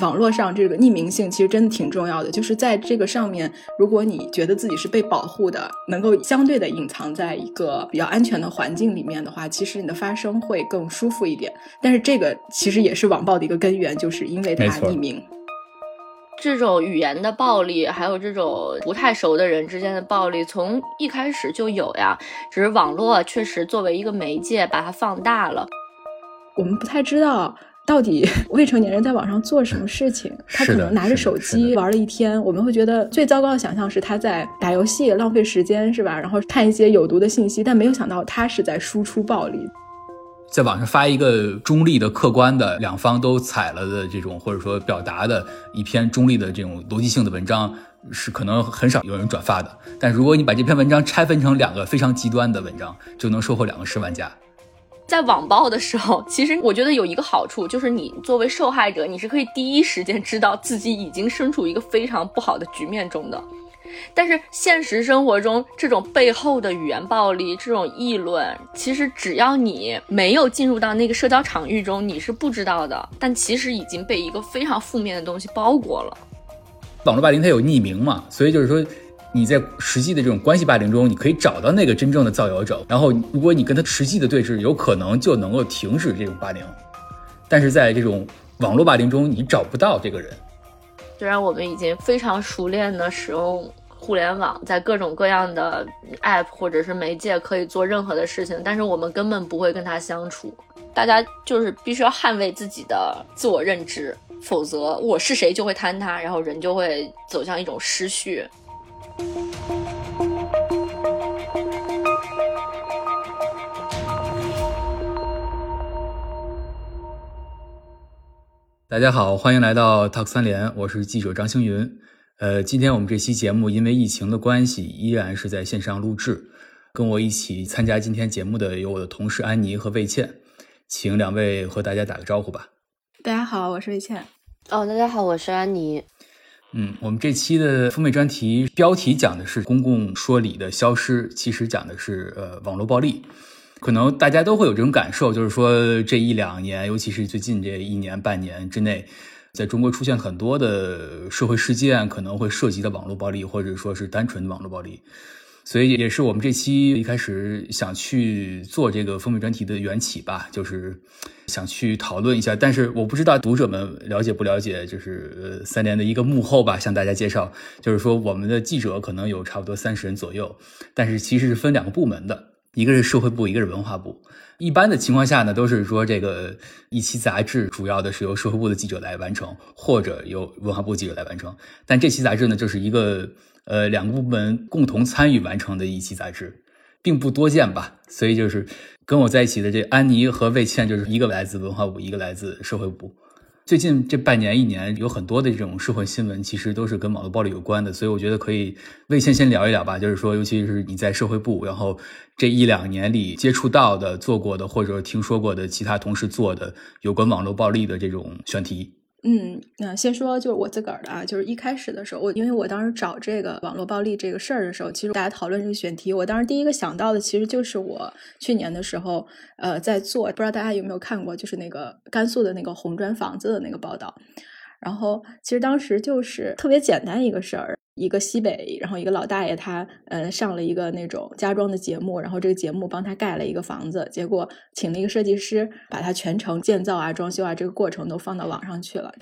网络上这个匿名性其实真的挺重要的，就是在这个上面，如果你觉得自己是被保护的，能够相对的隐藏在一个比较安全的环境里面的话，其实你的发声会更舒服一点。但是这个其实也是网暴的一个根源，就是因为它匿名。这种语言的暴力，还有这种不太熟的人之间的暴力，从一开始就有呀，只是网络确实作为一个媒介把它放大了。我们不太知道。到底 未成年人在网上做什么事情？他可能拿着手机玩了一天，我们会觉得最糟糕的想象是他在打游戏浪费时间，是吧？然后看一些有毒的信息，但没有想到他是在输出暴力，在网上发一个中立的、客观的、两方都踩了的这种，或者说表达的一篇中立的这种逻辑性的文章，是可能很少有人转发的。但如果你把这篇文章拆分成两个非常极端的文章，就能收获两个十万加。在网暴的时候，其实我觉得有一个好处，就是你作为受害者，你是可以第一时间知道自己已经身处一个非常不好的局面中的。但是现实生活中，这种背后的语言暴力、这种议论，其实只要你没有进入到那个社交场域中，你是不知道的。但其实已经被一个非常负面的东西包裹了。网络霸凌它有匿名嘛，所以就是说。你在实际的这种关系霸凌中，你可以找到那个真正的造谣者，然后如果你跟他实际的对峙，有可能就能够停止这种霸凌。但是在这种网络霸凌中，你找不到这个人。虽然我们已经非常熟练的使用互联网，在各种各样的 app 或者是媒介可以做任何的事情，但是我们根本不会跟他相处。大家就是必须要捍卫自己的自我认知，否则我是谁就会坍塌，然后人就会走向一种失序。大家好，欢迎来到 Talk 三联，我是记者张星云。呃，今天我们这期节目因为疫情的关系，依然是在线上录制。跟我一起参加今天节目的有我的同事安妮和魏倩，请两位和大家打个招呼吧。大家好，我是魏倩。哦，大家好，我是安妮。嗯，我们这期的封面专题标题讲的是公共说理的消失，其实讲的是呃网络暴力。可能大家都会有这种感受，就是说这一两年，尤其是最近这一年半年之内，在中国出现很多的社会事件，可能会涉及到网络暴力，或者说是单纯的网络暴力。所以也是我们这期一开始想去做这个封面专题的缘起吧，就是想去讨论一下。但是我不知道读者们了解不了解，就是三联的一个幕后吧，向大家介绍，就是说我们的记者可能有差不多三十人左右，但是其实是分两个部门的。一个是社会部，一个是文化部。一般的情况下呢，都是说这个一期杂志主要的是由社会部的记者来完成，或者由文化部记者来完成。但这期杂志呢，就是一个呃两个部门共同参与完成的一期杂志，并不多见吧。所以就是跟我在一起的这安妮和魏倩，就是一个来自文化部，一个来自社会部。最近这半年一年，有很多的这种社会新闻，其实都是跟网络暴力有关的，所以我觉得可以魏倩先聊一聊吧。就是说，尤其是你在社会部，然后这一两年里接触到的、做过的，或者听说过的其他同事做的有关网络暴力的这种选题。嗯，那先说就是我自个儿的啊，就是一开始的时候，我因为我当时找这个网络暴力这个事儿的时候，其实大家讨论这个选题，我当时第一个想到的其实就是我去年的时候，呃，在做，不知道大家有没有看过，就是那个甘肃的那个红砖房子的那个报道，然后其实当时就是特别简单一个事儿。一个西北，然后一个老大爷，他嗯上了一个那种家装的节目，然后这个节目帮他盖了一个房子，结果请了一个设计师，把他全程建造啊、装修啊这个过程都放到网上去了。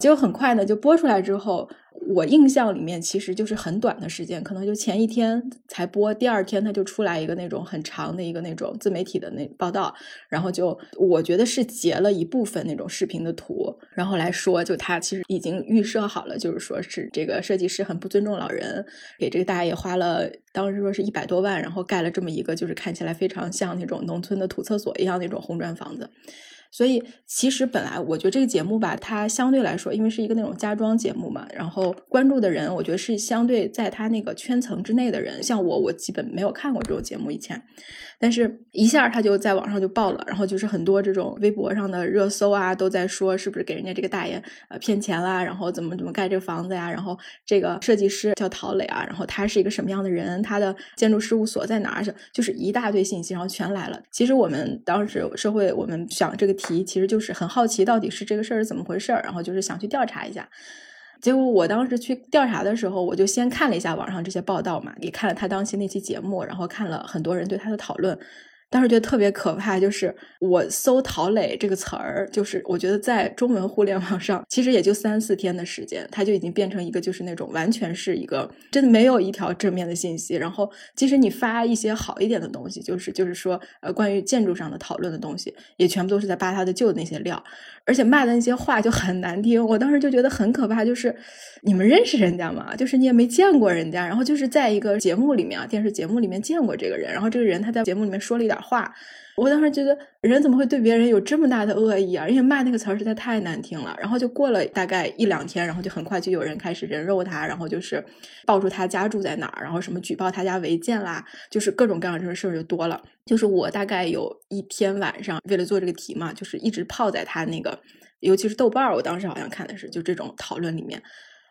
结果很快呢，就播出来之后，我印象里面其实就是很短的时间，可能就前一天才播，第二天他就出来一个那种很长的一个那种自媒体的那报道，然后就我觉得是截了一部分那种视频的图，然后来说，就他其实已经预设好了，就是说是这个设计师很不尊重老人，给这个大爷花了当时说是一百多万，然后盖了这么一个就是看起来非常像那种农村的土厕所一样那种红砖房子。所以其实本来我觉得这个节目吧，它相对来说，因为是一个那种家装节目嘛，然后关注的人，我觉得是相对在他那个圈层之内的人。像我，我基本没有看过这种节目以前。但是，一下他就在网上就爆了，然后就是很多这种微博上的热搜啊，都在说是不是给人家这个大爷呃骗钱啦，然后怎么怎么盖这个房子呀，然后这个设计师叫陶磊啊，然后他是一个什么样的人，他的建筑事务所在哪儿，就是一大堆信息，然后全来了。其实我们当时社会，我们想这个题其实就是很好奇到底是这个事儿是怎么回事儿，然后就是想去调查一下。结果我当时去调查的时候，我就先看了一下网上这些报道嘛，也看了他当期那期节目，然后看了很多人对他的讨论。当时觉得特别可怕，就是我搜“陶磊”这个词儿，就是我觉得在中文互联网上，其实也就三四天的时间，它就已经变成一个就是那种完全是一个真的没有一条正面的信息。然后，即使你发一些好一点的东西，就是就是说呃关于建筑上的讨论的东西，也全部都是在扒他的旧的那些料，而且骂的那些话就很难听。我当时就觉得很可怕，就是你们认识人家吗？就是你也没见过人家，然后就是在一个节目里面啊，电视节目里面见过这个人，然后这个人他在节目里面说了一点。话，我当时觉得人怎么会对别人有这么大的恶意啊？因为骂那个词儿实在太难听了。然后就过了大概一两天，然后就很快就有人开始人肉他，然后就是报出他家住在哪儿，然后什么举报他家违建啦，就是各种各样的这种事儿就多了。就是我大概有一天晚上为了做这个题嘛，就是一直泡在他那个，尤其是豆瓣儿，我当时好像看的是就这种讨论里面。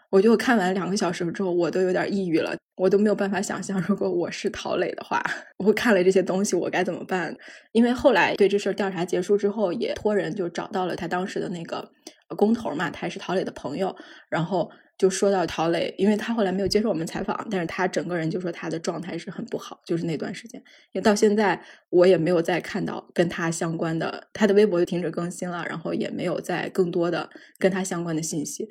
我就看完两个小时之后，我都有点抑郁了，我都没有办法想象，如果我是陶磊的话，我看了这些东西，我该怎么办？因为后来对这事儿调查结束之后，也托人就找到了他当时的那个工头嘛，他也是陶磊的朋友，然后就说到陶磊，因为他后来没有接受我们采访，但是他整个人就说他的状态是很不好，就是那段时间，因为到现在我也没有再看到跟他相关的，他的微博就停止更新了，然后也没有再更多的跟他相关的信息。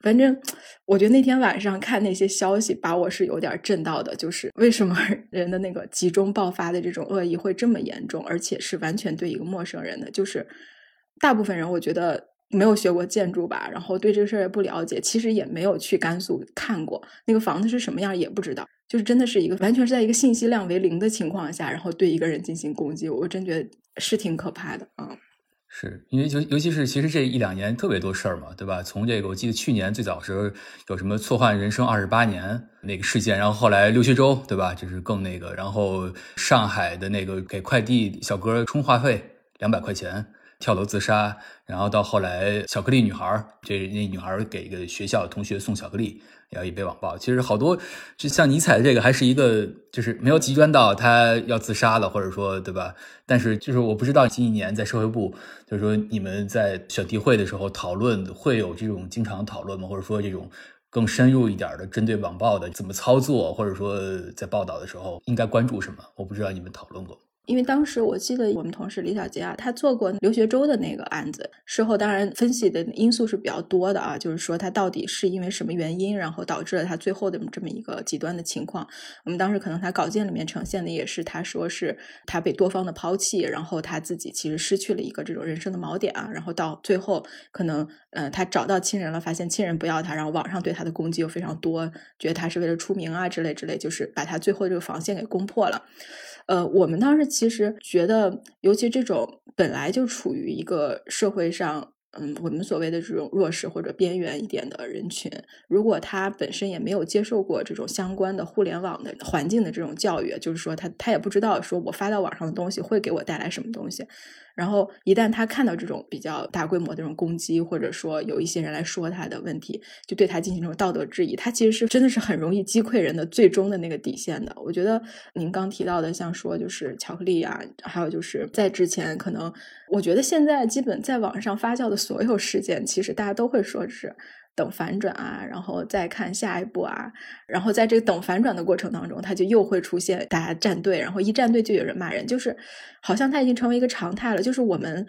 反正我觉得那天晚上看那些消息，把我是有点震到的。就是 为什么人的那个集中爆发的这种恶意会这么严重，而且是完全对一个陌生人的。就是大部分人，我觉得没有学过建筑吧，然后对这个事儿也不了解，其实也没有去甘肃看过那个房子是什么样，也不知道。就是真的是一个完全是在一个信息量为零的情况下，然后对一个人进行攻击，我真觉得是挺可怕的啊。是因为尤尤其是其实这一两年特别多事儿嘛，对吧？从这个我记得去年最早时候有什么错换人生二十八年那个事件，然后后来刘学周，对吧？就是更那个，然后上海的那个给快递小哥充话费两百块钱跳楼自杀，然后到后来巧克力女孩，这那女孩给一个学校同学送巧克力。然后也被网暴，其实好多就像尼采的这个，还是一个就是没有极端到他要自杀了，或者说对吧？但是就是我不知道近一年在社会部，就是说你们在选题会的时候讨论会有这种经常讨论吗？或者说这种更深入一点的针对网暴的怎么操作，或者说在报道的时候应该关注什么？我不知道你们讨论过。因为当时我记得我们同事李小杰啊，他做过刘学周的那个案子，事后当然分析的因素是比较多的啊，就是说他到底是因为什么原因，然后导致了他最后的这么一个极端的情况。我们当时可能他稿件里面呈现的也是，他说是他被多方的抛弃，然后他自己其实失去了一个这种人生的锚点啊，然后到最后可能呃他找到亲人了，发现亲人不要他，然后网上对他的攻击又非常多，觉得他是为了出名啊之类之类，就是把他最后这个防线给攻破了。呃，我们当时其实觉得，尤其这种本来就处于一个社会上，嗯，我们所谓的这种弱势或者边缘一点的人群，如果他本身也没有接受过这种相关的互联网的环境的这种教育，就是说他他也不知道说我发到网上的东西会给我带来什么东西。然后一旦他看到这种比较大规模的这种攻击，或者说有一些人来说他的问题，就对他进行这种道德质疑，他其实是真的是很容易击溃人的最终的那个底线的。我觉得您刚提到的，像说就是巧克力啊，还有就是在之前可能，我觉得现在基本在网上发酵的所有事件，其实大家都会说是。等反转啊，然后再看下一步啊，然后在这个等反转的过程当中，他就又会出现大家站队，然后一站队就有人骂人，就是好像他已经成为一个常态了，就是我们。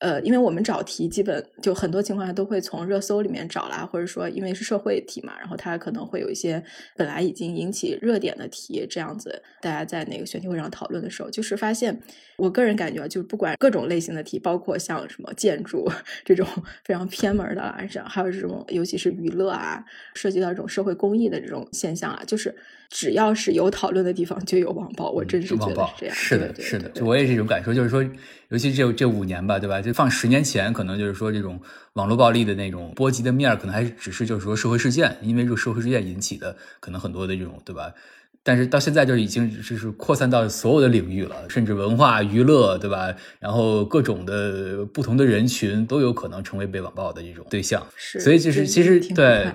呃，因为我们找题基本就很多情况下都会从热搜里面找啦，或者说因为是社会题嘛，然后它可能会有一些本来已经引起热点的题，这样子大家在那个选题会上讨论的时候，就是发现，我个人感觉就是不管各种类型的题，包括像什么建筑 这种非常偏门的啊，还有这种尤其是娱乐啊，涉及到这种社会公益的这种现象啊，就是只要是有讨论的地方就有网暴，我真是觉得是这样，是的，是的，我也是这种感受，就是说。尤其这这五年吧，对吧？就放十年前，可能就是说这种网络暴力的那种波及的面儿，可能还只是就是说社会事件，因为这个社会事件引起的，可能很多的这种，对吧？但是到现在就已经就是扩散到所有的领域了，甚至文化娱乐，对吧？然后各种的不同的人群都有可能成为被网暴的这种对象。是，所以就是其实对。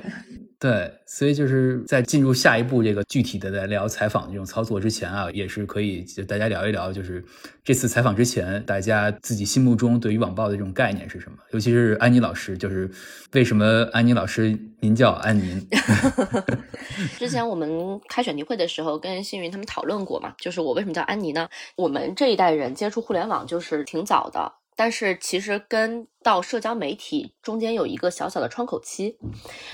对，所以就是在进入下一步这个具体的来聊采访这种操作之前啊，也是可以就大家聊一聊，就是这次采访之前，大家自己心目中对于网暴的这种概念是什么？尤其是安妮老师，就是为什么安妮老师您叫安妮？之前我们开选题会的时候，跟幸运他们讨论过嘛，就是我为什么叫安妮呢？我们这一代人接触互联网就是挺早的。但是其实跟到社交媒体中间有一个小小的窗口期，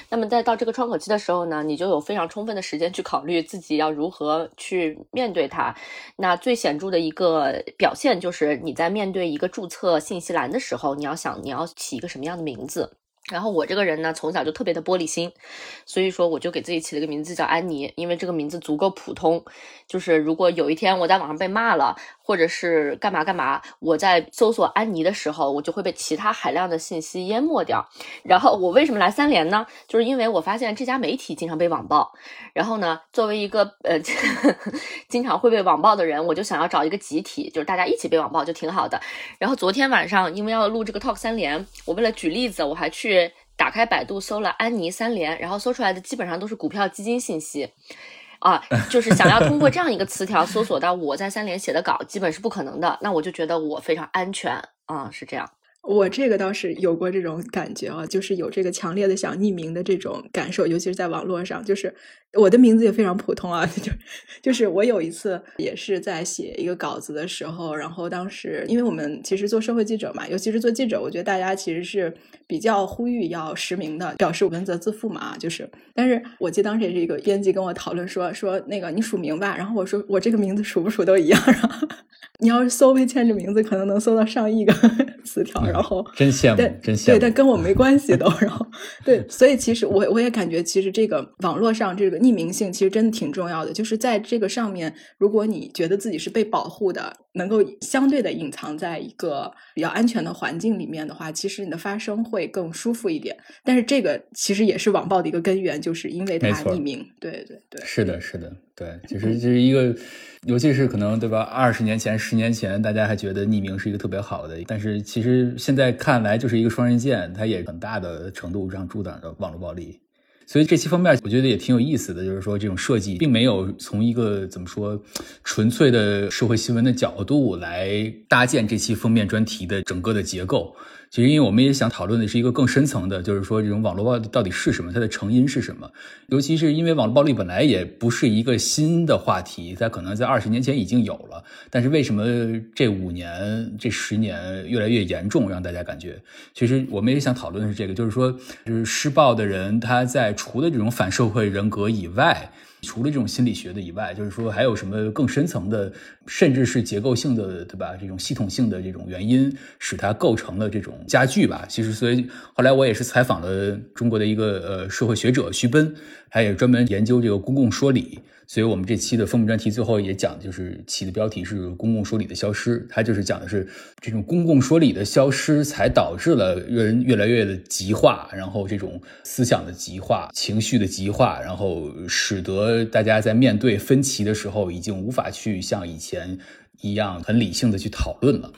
那么在到这个窗口期的时候呢，你就有非常充分的时间去考虑自己要如何去面对它。那最显著的一个表现就是你在面对一个注册信息栏的时候，你要想你要起一个什么样的名字。然后我这个人呢，从小就特别的玻璃心，所以说我就给自己起了个名字叫安妮，因为这个名字足够普通，就是如果有一天我在网上被骂了。或者是干嘛干嘛？我在搜索安妮的时候，我就会被其他海量的信息淹没掉。然后我为什么来三联呢？就是因为我发现这家媒体经常被网暴。然后呢，作为一个呃 经常会被网暴的人，我就想要找一个集体，就是大家一起被网暴就挺好的。然后昨天晚上，因为要录这个 talk 三联，我为了举例子，我还去打开百度搜了安妮三联，然后搜出来的基本上都是股票基金信息。啊，就是想要通过这样一个词条搜索到我在三联写的稿，基本是不可能的。那我就觉得我非常安全啊，是这样。我这个倒是有过这种感觉啊，就是有这个强烈的想匿名的这种感受，尤其是在网络上。就是我的名字也非常普通啊，就就是我有一次也是在写一个稿子的时候，然后当时因为我们其实做社会记者嘛，尤其是做记者，我觉得大家其实是比较呼吁要实名的，表示文责自负嘛。就是，但是我记得当时也是一个编辑跟我讨论说说那个你署名吧，然后我说我这个名字署不署都一样。然 后你要是搜魏倩这名字，可能能搜到上亿个 词条，然后真羡慕，真羡慕。对，但跟我没关系 都。然后对，所以其实我我也感觉，其实这个网络上这个匿名性其实真的挺重要的。就是在这个上面，如果你觉得自己是被保护的，能够相对的隐藏在一个比较安全的环境里面的话，其实你的发声会更舒服一点。但是这个其实也是网暴的一个根源，就是因为它匿名。对对对，是的，是的。对，其实这是一个，尤其是可能对吧？二十年前、十年前，大家还觉得匿名是一个特别好的，但是其实现在看来就是一个双刃剑，它也很大的程度上助长着网络暴力。所以这期封面我觉得也挺有意思的，就是说这种设计并没有从一个怎么说纯粹的社会新闻的角度来搭建这期封面专题的整个的结构。其实，因为我们也想讨论的是一个更深层的，就是说这种网络暴力到底是什么，它的成因是什么？尤其是因为网络暴力本来也不是一个新的话题，它可能在二十年前已经有了，但是为什么这五年、这十年越来越严重，让大家感觉？其实我们也想讨论的是这个，就是说，就是施暴的人他在除了这种反社会人格以外。除了这种心理学的以外，就是说还有什么更深层的，甚至是结构性的，对吧？这种系统性的这种原因，使它构成了这种加剧吧。其实，所以后来我也是采访了中国的一个呃社会学者徐奔，他也专门研究这个公共说理。所以我们这期的封面专题最后也讲，就是起的标题是“公共说理的消失”，它就是讲的是这种公共说理的消失，才导致了人越来越的极化，然后这种思想的极化、情绪的极化，然后使得大家在面对分歧的时候，已经无法去像以前一样很理性的去讨论了。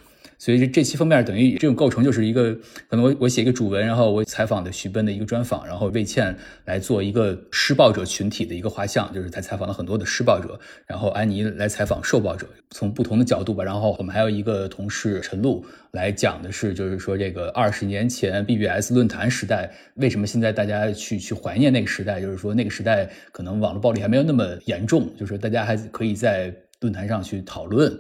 所以这这期封面等于这种构成就是一个，可能我我写一个主文，然后我采访的徐奔的一个专访，然后魏倩来做一个施暴者群体的一个画像，就是他采访了很多的施暴者，然后安妮来采访受暴者，从不同的角度吧。然后我们还有一个同事陈露来讲的是，就是说这个二十年前 BBS 论坛时代，为什么现在大家去去怀念那个时代？就是说那个时代可能网络暴力还没有那么严重，就是大家还可以在论坛上去讨论。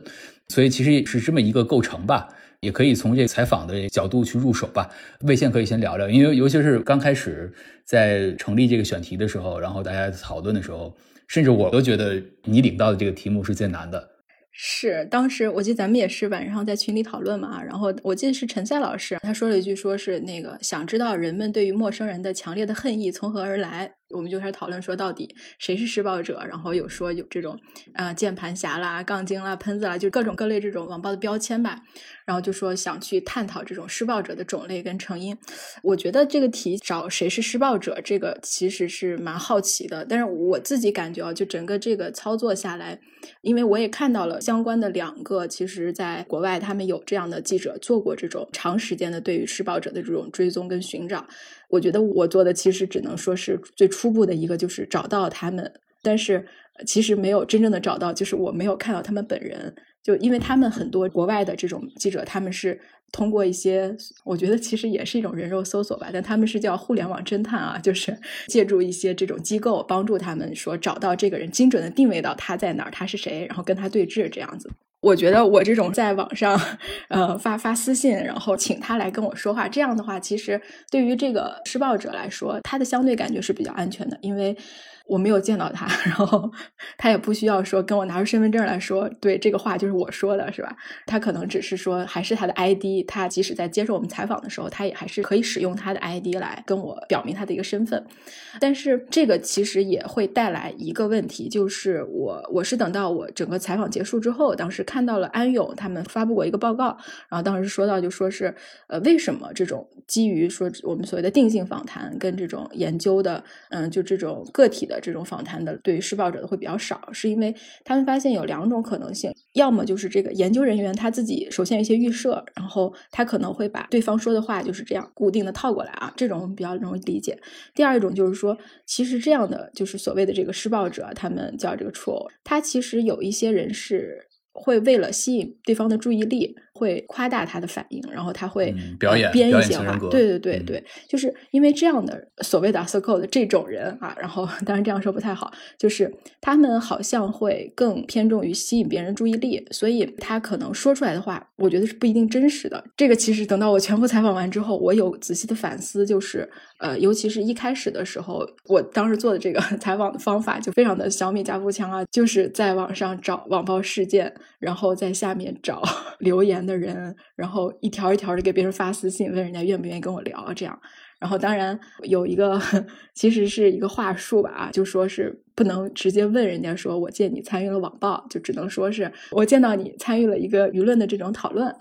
所以其实是这么一个构成吧，也可以从这采访的角度去入手吧。魏先可以先聊聊，因为尤其是刚开始在成立这个选题的时候，然后大家讨论的时候，甚至我都觉得你领到的这个题目是最难的。是，当时我记得咱们也是晚上在群里讨论嘛，然后我记得是陈赛老师，他说了一句，说是那个想知道人们对于陌生人的强烈的恨意从何而来。我们就开始讨论说，到底谁是施暴者？然后有说有这种啊键盘侠啦、杠精啦、喷子啦，就各种各类这种网暴的标签吧。然后就说想去探讨这种施暴者的种类跟成因。我觉得这个题找谁是施暴者，这个其实是蛮好奇的。但是我自己感觉啊，就整个这个操作下来，因为我也看到了相关的两个，其实在国外他们有这样的记者做过这种长时间的对于施暴者的这种追踪跟寻找。我觉得我做的其实只能说是最初步的一个，就是找到他们，但是其实没有真正的找到，就是我没有看到他们本人。就因为他们很多国外的这种记者，他们是通过一些，我觉得其实也是一种人肉搜索吧，但他们是叫互联网侦探啊，就是 借助一些这种机构帮助他们说找到这个人，精准的定位到他在哪儿，他是谁，然后跟他对峙这样子。我觉得我这种在网上，呃，发发私信，然后请他来跟我说话，这样的话，其实对于这个施暴者来说，他的相对感觉是比较安全的，因为。我没有见到他，然后他也不需要说跟我拿出身份证来说，对这个话就是我说的，是吧？他可能只是说还是他的 ID，他即使在接受我们采访的时候，他也还是可以使用他的 ID 来跟我表明他的一个身份。但是这个其实也会带来一个问题，就是我我是等到我整个采访结束之后，当时看到了安永他们发布过一个报告，然后当时说到就说是呃为什么这种基于说我们所谓的定性访谈跟这种研究的，嗯，就这种个体的。这种访谈的对于施暴者的会比较少，是因为他们发现有两种可能性，要么就是这个研究人员他自己首先有一些预设，然后他可能会把对方说的话就是这样固定的套过来啊，这种比较容易理解。第二种就是说，其实这样的就是所谓的这个施暴者，他们叫这个 troll，他其实有一些人是会为了吸引对方的注意力。会夸大他的反应，然后他会表演编一些话，对对对对，就是因为这样的所谓的 circle 的这种人啊，然后当然这样说不太好，就是他们好像会更偏重于吸引别人注意力，所以他可能说出来的话，我觉得是不一定真实的。这个其实等到我全部采访完之后，我有仔细的反思，就是呃，尤其是一开始的时候，我当时做的这个 采访的方法就非常的小米加步枪啊，就是在网上找网暴事件，然后在下面找 留言。的人，然后一条一条的给别人发私信，问人家愿不愿意跟我聊，这样。然后当然有一个，其实是一个话术吧，啊，就说是不能直接问人家说，我见你参与了网暴，就只能说是我见到你参与了一个舆论的这种讨论，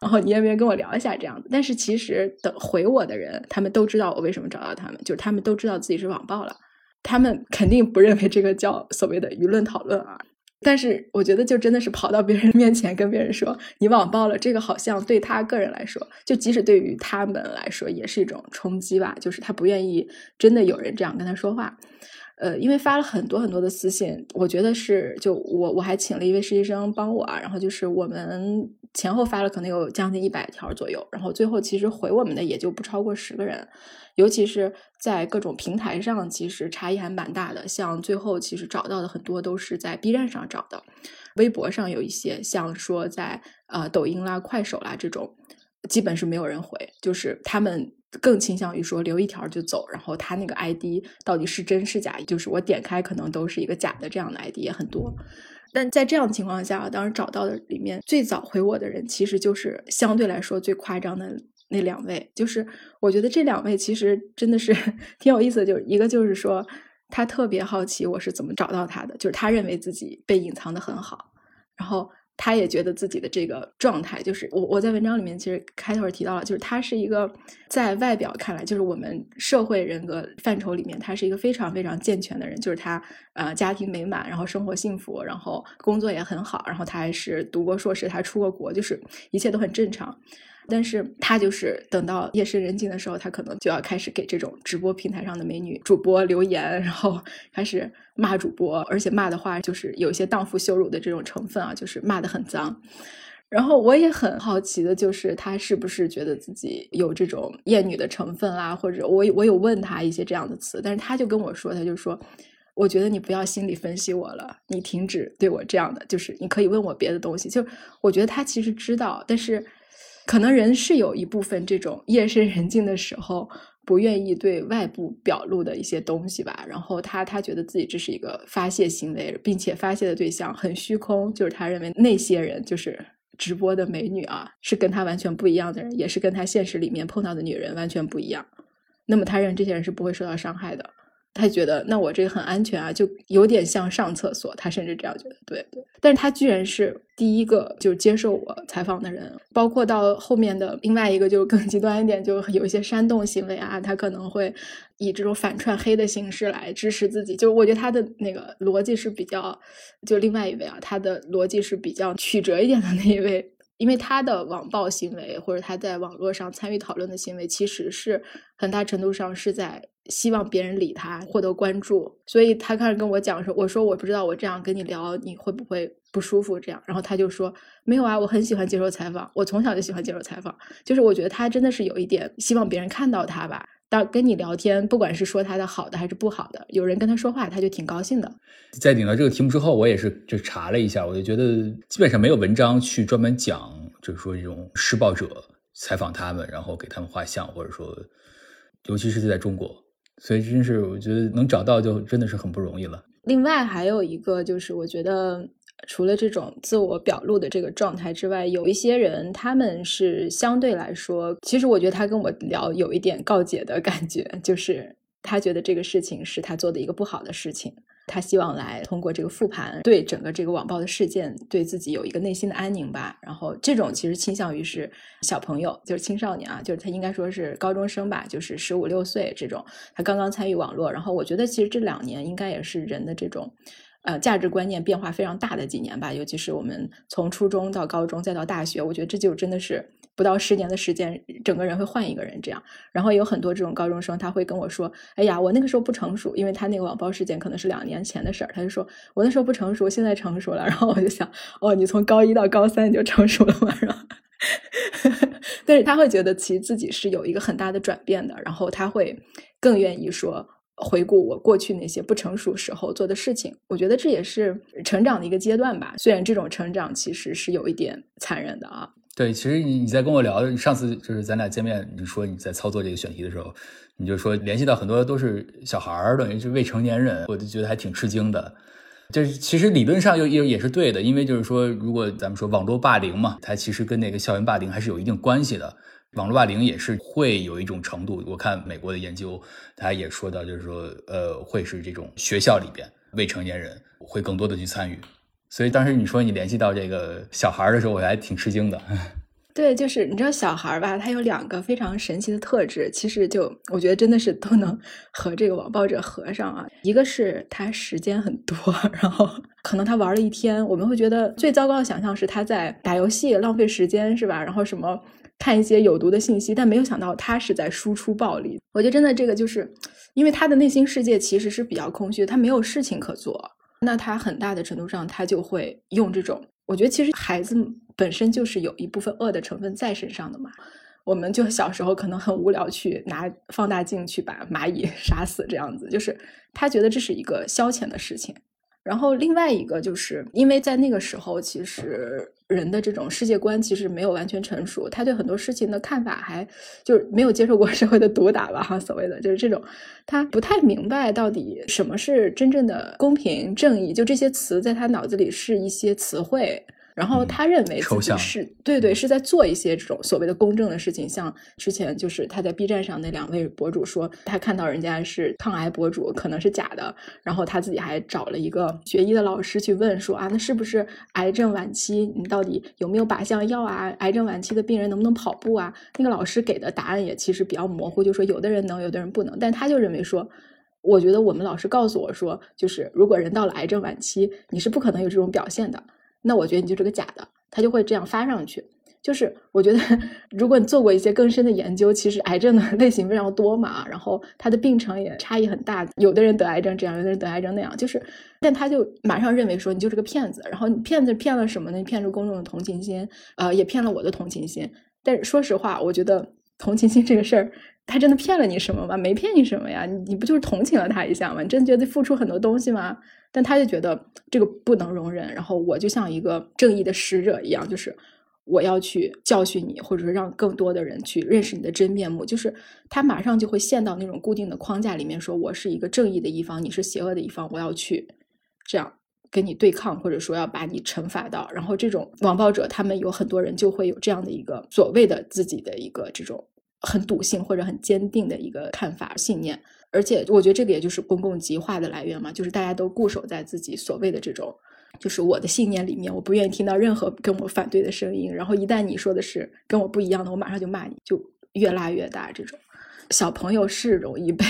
然后你愿不愿意跟我聊一下这样子。但是其实等回我的人，他们都知道我为什么找到他们，就是他们都知道自己是网暴了，他们肯定不认为这个叫所谓的舆论讨论啊。但是我觉得，就真的是跑到别人面前跟别人说你网暴了，这个好像对他个人来说，就即使对于他们来说，也是一种冲击吧。就是他不愿意真的有人这样跟他说话。呃，因为发了很多很多的私信，我觉得是就我我还请了一位实习生帮我啊，然后就是我们前后发了可能有将近一百条左右，然后最后其实回我们的也就不超过十个人。尤其是在各种平台上，其实差异还蛮大的。像最后其实找到的很多都是在 B 站上找的，微博上有一些，像说在呃抖音啦、快手啦这种，基本是没有人回，就是他们更倾向于说留一条就走，然后他那个 ID 到底是真是假，就是我点开可能都是一个假的这样的 ID 也很多。但在这样的情况下，当时找到的里面最早回我的人，其实就是相对来说最夸张的。那两位，就是我觉得这两位其实真的是 挺有意思的，就是一个就是说他特别好奇我是怎么找到他的，就是他认为自己被隐藏的很好，然后他也觉得自己的这个状态，就是我我在文章里面其实开头提到了，就是他是一个在外表看来，就是我们社会人格范畴里面，他是一个非常非常健全的人，就是他呃家庭美满，然后生活幸福，然后工作也很好，然后他还是读过硕士，他出过国，就是一切都很正常。但是他就是等到夜深人静的时候，他可能就要开始给这种直播平台上的美女主播留言，然后开始骂主播，而且骂的话就是有一些荡妇羞辱的这种成分啊，就是骂的很脏。然后我也很好奇的就是他是不是觉得自己有这种厌女的成分啦，或者我我有问他一些这样的词，但是他就跟我说，他就说，我觉得你不要心理分析我了，你停止对我这样的，就是你可以问我别的东西。就我觉得他其实知道，但是。可能人是有一部分这种夜深人静的时候不愿意对外部表露的一些东西吧，然后他他觉得自己这是一个发泄行为，并且发泄的对象很虚空，就是他认为那些人就是直播的美女啊，是跟他完全不一样的人，也是跟他现实里面碰到的女人完全不一样，那么他认为这些人是不会受到伤害的。他觉得那我这个很安全啊，就有点像上厕所。他甚至这样觉得，对对。但是他居然是第一个就接受我采访的人，包括到后面的另外一个就更 极端一点，就有一些煽动行为啊，他可能会以这种反串黑的形式来支持自己。就我觉得他的那个逻辑是比较，就另外一位啊，他的逻辑是比较曲折一点的那一位。因为他的网暴行为或者他在网络上参与讨论的行为，其实是很大程度上是在希望别人理他，获得关注。所以他开始跟我讲说：“我说我不知道我这样跟你聊你会不会不舒服。”这样，然后他就说：“没有啊，我很喜欢接受采访，我从小就喜欢接受采访。就是我觉得他真的是有一点希望别人看到他吧。当跟你聊天，不管是说他的好的还是不好的，有人跟他说话，他就挺高兴的。”在领到这个题目之后，我也是就查了一下，我就觉得基本上没有文章去专门讲，就是说这种施暴者采访他们，然后给他们画像，或者说，尤其是在中国，所以真是我觉得能找到就真的是很不容易了。另外还有一个就是，我觉得除了这种自我表露的这个状态之外，有一些人他们是相对来说，其实我觉得他跟我聊有一点告解的感觉，就是他觉得这个事情是他做的一个不好的事情。他希望来通过这个复盘，对整个这个网暴的事件，对自己有一个内心的安宁吧。然后这种其实倾向于是小朋友，就是青少年啊，就是他应该说是高中生吧，就是十五六岁这种，他刚刚参与网络。然后我觉得其实这两年应该也是人的这种。呃，价值观念变化非常大的几年吧，尤其是我们从初中到高中再到大学，我觉得这就真的是不到十年的时间，整个人会换一个人这样。然后有很多这种高中生，他会跟我说：“哎呀，我那个时候不成熟，因为他那个网暴事件可能是两年前的事儿。”他就说：“我那时候不成熟，现在成熟了。”然后我就想：“哦，你从高一到高三你就成熟了吗？”然后，但是他会觉得其实自己是有一个很大的转变的，然后他会更愿意说。回顾我过去那些不成熟时候做的事情，我觉得这也是成长的一个阶段吧。虽然这种成长其实是有一点残忍的啊。对，其实你你在跟我聊，上次就是咱俩见面，你说你在操作这个选题的时候，你就说联系到很多都是小孩儿，等于是未成年人，我就觉得还挺吃惊的。就是其实理论上又也也是对的，因为就是说，如果咱们说网络霸凌嘛，它其实跟那个校园霸凌还是有一定关系的。网络霸凌也是会有一种程度，我看美国的研究，他也说到，就是说，呃，会是这种学校里边未成年人会更多的去参与，所以当时你说你联系到这个小孩的时候，我还挺吃惊的。对，就是你知道小孩吧，他有两个非常神奇的特质，其实就我觉得真的是都能 和这个网暴者合上啊。一个是他时间很多，然后可能他玩了一天，我们会觉得最糟糕的想象是他在打游戏浪费时间，是吧？然后什么？看一些有毒的信息，但没有想到他是在输出暴力。我觉得真的这个就是，因为他的内心世界其实是比较空虚，他没有事情可做，那他很大的程度上他就会用这种。我觉得其实孩子本身就是有一部分恶的成分在身上的嘛。我们就小时候可能很无聊，去拿放大镜去把蚂蚁 杀死，这样子就是他觉得这是一个消遣的事情。然后另外一个就是，因为在那个时候，其实人的这种世界观其实没有完全成熟，他对很多事情的看法还就是没有接受过 社会的毒打吧，哈，所谓的就是这种，他不太明白到底什么是真正的公平正义，就这些词在他脑子里是一些词汇。然后他认为自己是对对是在做一些这种所谓的公正的事情，像之前就是他在 B 站上那两位博主说，他看到人家是抗癌博主，可能是假的，然后他自己还找了一个学医的老师去问说啊，那是不是癌症晚期？你到底有没有靶向药啊？癌症晚期的病人能不能跑步啊？那个老师给的答案也其实比较模糊，就说有的人能，有的人不能，但他就认为说，我觉得我们老师告诉我说，就是如果人到了癌症晚期，你是不可能有这种表现的。那我觉得你就是个假的，他就会这样发上去。就是我觉得，如果你做过一些更深的研究，其实癌症的 类型非常多嘛，然后它的病程也差异很大。有的人得癌症这样，有的人得癌症那样。就是，但他就马上认为说你就是个骗子，然后你骗子骗了什么呢？你骗了公众的同情心，呃，也骗了我的同情心。但是说实话，我觉得同情心这个事儿。他真的骗了你什么吗？没骗你什么呀？你你不就是同情了他一下吗？你真觉得付出很多东西吗？但他就觉得这个不能容忍，然后我就像一个正义的使者一样，就是我要去教训你，或者说让更多的人去认识你的真面目。就是他马上就会陷到那种固定的框架里面，说我是一个正义的一方，你是邪恶的一方，我要去这样跟你对抗，或者说要把你惩罚到。然后这种网暴者，他们有很多人就会有这样的一个所谓的自己的一个这种。很笃信或者很坚定的一个看法信念，而且我觉得这个也就是公共极化的来源嘛，就是大家都固守在自己所谓的这种，就是我的信念里面，我不愿意听到任何跟我反对的声音。然后一旦你说的是跟我不一样的，我马上就骂你，就越拉越大。这种小朋友是容易被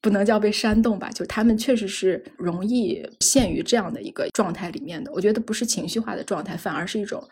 不能叫被煽动吧，就他们确实是容易陷于这样的一个状态里面的。我觉得不是情绪化的状态，反而是一种。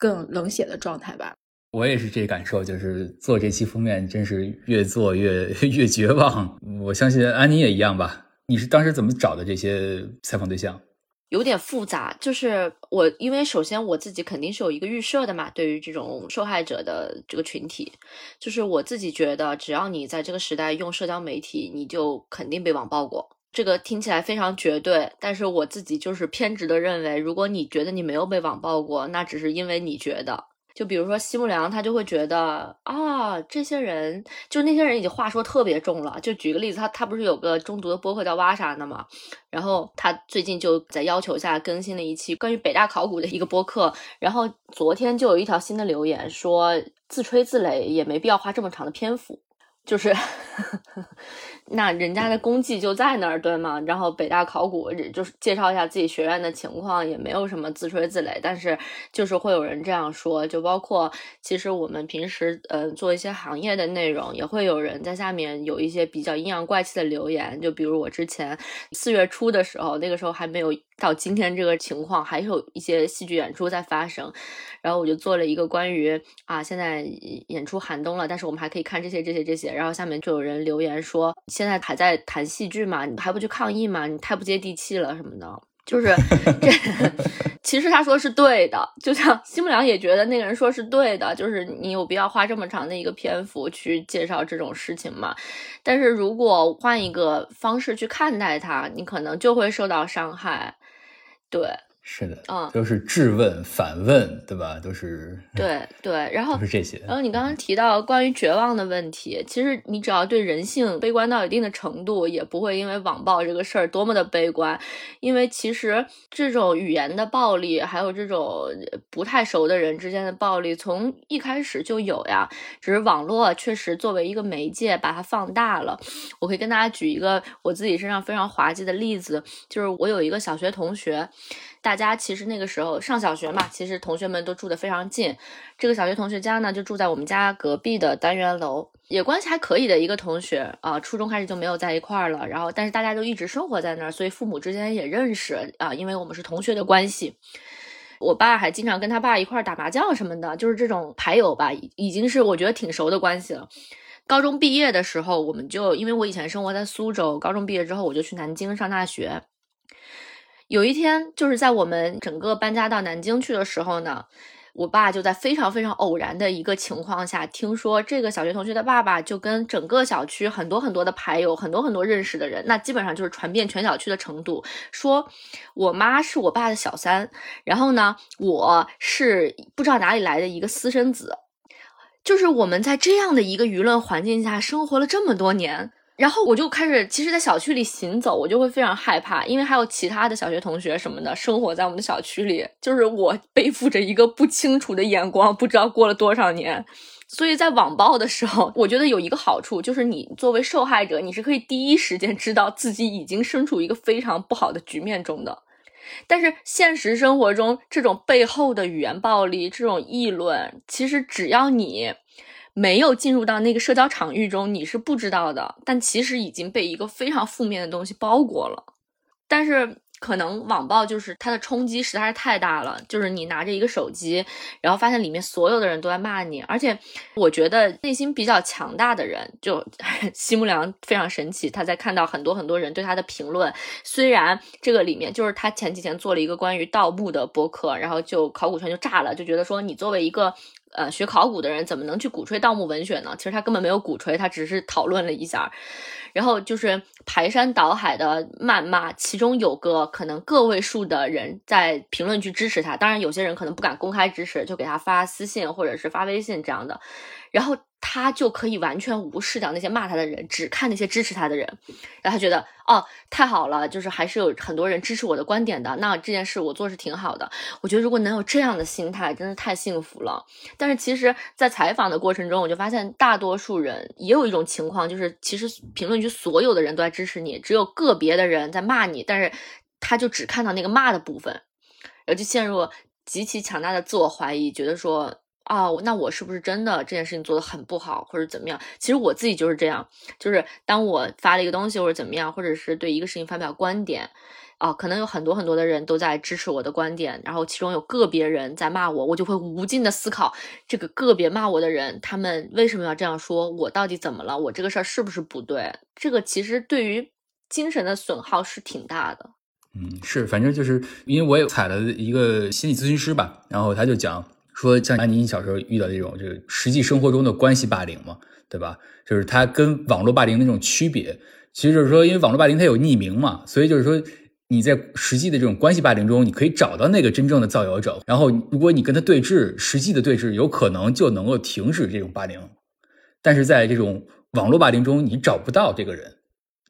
更冷血的状态吧。我也是这感受，就是做这期封面，真是越做越 越绝望。我相信安妮也一样吧？你是当时怎么找的这些采访对象？有点复杂，就是我因为首先我自己肯定是有一个预设的嘛，对于这种受害者的这个群体，就是我自己觉得，只要你在这个时代用社交媒体，你就肯定被网暴过。这个听起来非常绝对，但是我自己就是偏执的认为，如果你觉得你没有被网暴过，那只是因为你觉得。就比如说西木良，他就会觉得啊，这些人就那些人已经话说特别重了。就举个例子，他他不是有个中毒的播客叫挖啥的嘛？然后他最近就在要求下更新了一期关于北大考古的一个播客。然后昨天就有一条新的留言说，自吹自擂也没必要花这么长的篇幅，就是。那人家的功绩就在那儿，对吗？然后北大考古就是介绍一下自己学院的情况，也没有什么自吹自擂，但是就是会有人这样说。就包括其实我们平时呃做一些行业的内容，也会有人在下面有一些比较阴阳怪气的留言。就比如我之前四月初的时候，那个时候还没有到今天这个情况，还有一些戏剧演出在发生。然后我就做了一个关于啊，现在演出寒冬了，但是我们还可以看这些这些这些。然后下面就有人留言说，现在还在谈戏剧嘛？你还不去抗议嘛？你太不接地气了什么的。就是 这，其实他说是对的，就像西木良也觉得那个人说是对的，就是你有必要花这么长的一个篇幅去介绍这种事情嘛？但是如果换一个方式去看待它，你可能就会受到伤害，对。是的，嗯，都是质问、反问，对吧？都是对对，然后 是这些。然后你刚刚提到关于绝望的问题，其实你只要对人性悲观到一定的程度，也不会因为网暴这个事儿多么的悲观。因为其实这种语言的暴力，还有这种不太熟的人之间的暴力，从一开始就有呀。只是网络确实作为一个媒介把它放大了。我可以跟大家举一个我自己身上非常滑稽的例子，就是我有一个小学同学。大家其实那个时候上小学嘛，其实同学们都住得非常近。这个小学同学家呢，就住在我们家隔壁的单元楼，也关系还可以的一个同学啊。初中开始就没有在一块儿了，然后但是大家都一直生活在那儿，所以父母之间也认识啊，因为我们是同学的关系。我爸还经常跟他爸一块儿打麻将什么的，就是这种牌友吧，已经是我觉得挺熟的关系了。高中毕业的时候，我们就因为我以前生活在苏州，高中毕业之后我就去南京上大学。有一天，就是在我们整个搬家到南京去的时候呢，我爸就在非常非常偶然的一个情况下，听说这个小学同学的爸爸就跟整个小区很多很多的牌友，很多很多认识的人，那基本上就是传遍全小区的程度，说我妈是我爸的小三，然后呢，我是不知道哪里来的一个私生子，就是我们在这样的一个舆论环境下生活了这么多年。然后我就开始，其实，在小区里行走，我就会非常害怕，因为还有其他的小学同学什么的生活在我们的小区里，就是我 背负着一个不清楚的眼光，不知道过了多少年。所以在网暴的时候，我觉得有一个好处，就是你作为受害者，你是可以第一时间知道自己已经身处一个非常不好的局面中的。但是现实生活中，这种背后的语言暴力，这种议论，其实只要你。没有进入到那个社交场域中，你是不知道的。但其实已经被一个非常负面的东西包裹了。但是可能网暴就是它的冲击实在是太大了，就是你拿着一个手机，然后发现里面所有的人都在骂你。而且我觉得内心比较强大的人，就 西木良非常神奇，他在看到很多很多人对他的评论。虽然这个里面就是他前几天做了一个关于盗墓的博客，然后就考古圈就炸了，就觉得说你作为一个。呃，学考古的人怎么能去鼓吹盗墓文学呢？其实他根本没有鼓吹，他只是讨论了一下，然后就是排山倒海的谩骂，其中有个可能个位数的人在评论区支持他，当然有些人可能不敢公开支持，就给他发私信或者是发微信这样的，然后。他就可以完全无视掉那些骂他的人，只看那些支持他的人，然后他觉得哦，太好了，就是还是有很多人支持我的观点的，那这件事我做是挺好的。我觉得如果能有这样的心态，真的太幸福了。但是其实，在采访的过程中，我就发现大多数人也有一种情况，就是其实评论区所有的人都在支持你，只有个别的人在骂你，但是他就只看到那个骂的部分，然后就陷入极其强大的自我怀疑，觉得说。哦，那我是不是真的这件事情做得很不好，或者怎么样？其实我自己就是这样，就是当我发了一个东西或者怎么样，或者是对一个事情发表观点，啊，可能有很多很多的人都在支持我的观点，然后其中有个别人在骂我，我就会无尽的思考，这个个别骂我的人，他们为什么要这样说？我到底怎么了？我这个事儿是不是不对？这个其实对于精神的损耗是挺大的。嗯，是，反正就是因为我也踩了一个心理咨询师吧，然后他就讲说，像安妮小时候遇到这种，就是实际生活中的关系霸凌嘛，对吧？就是它跟网络霸凌那种区别，其实就是说，因为网络霸凌它有匿名嘛，所以就是说。你在实际的这种关系霸凌中，你可以找到那个真正的造谣者，然后如果你跟他对峙，实际的对峙有可能就能够停止这种霸凌。但是在这种网络霸凌中，你找不到这个人，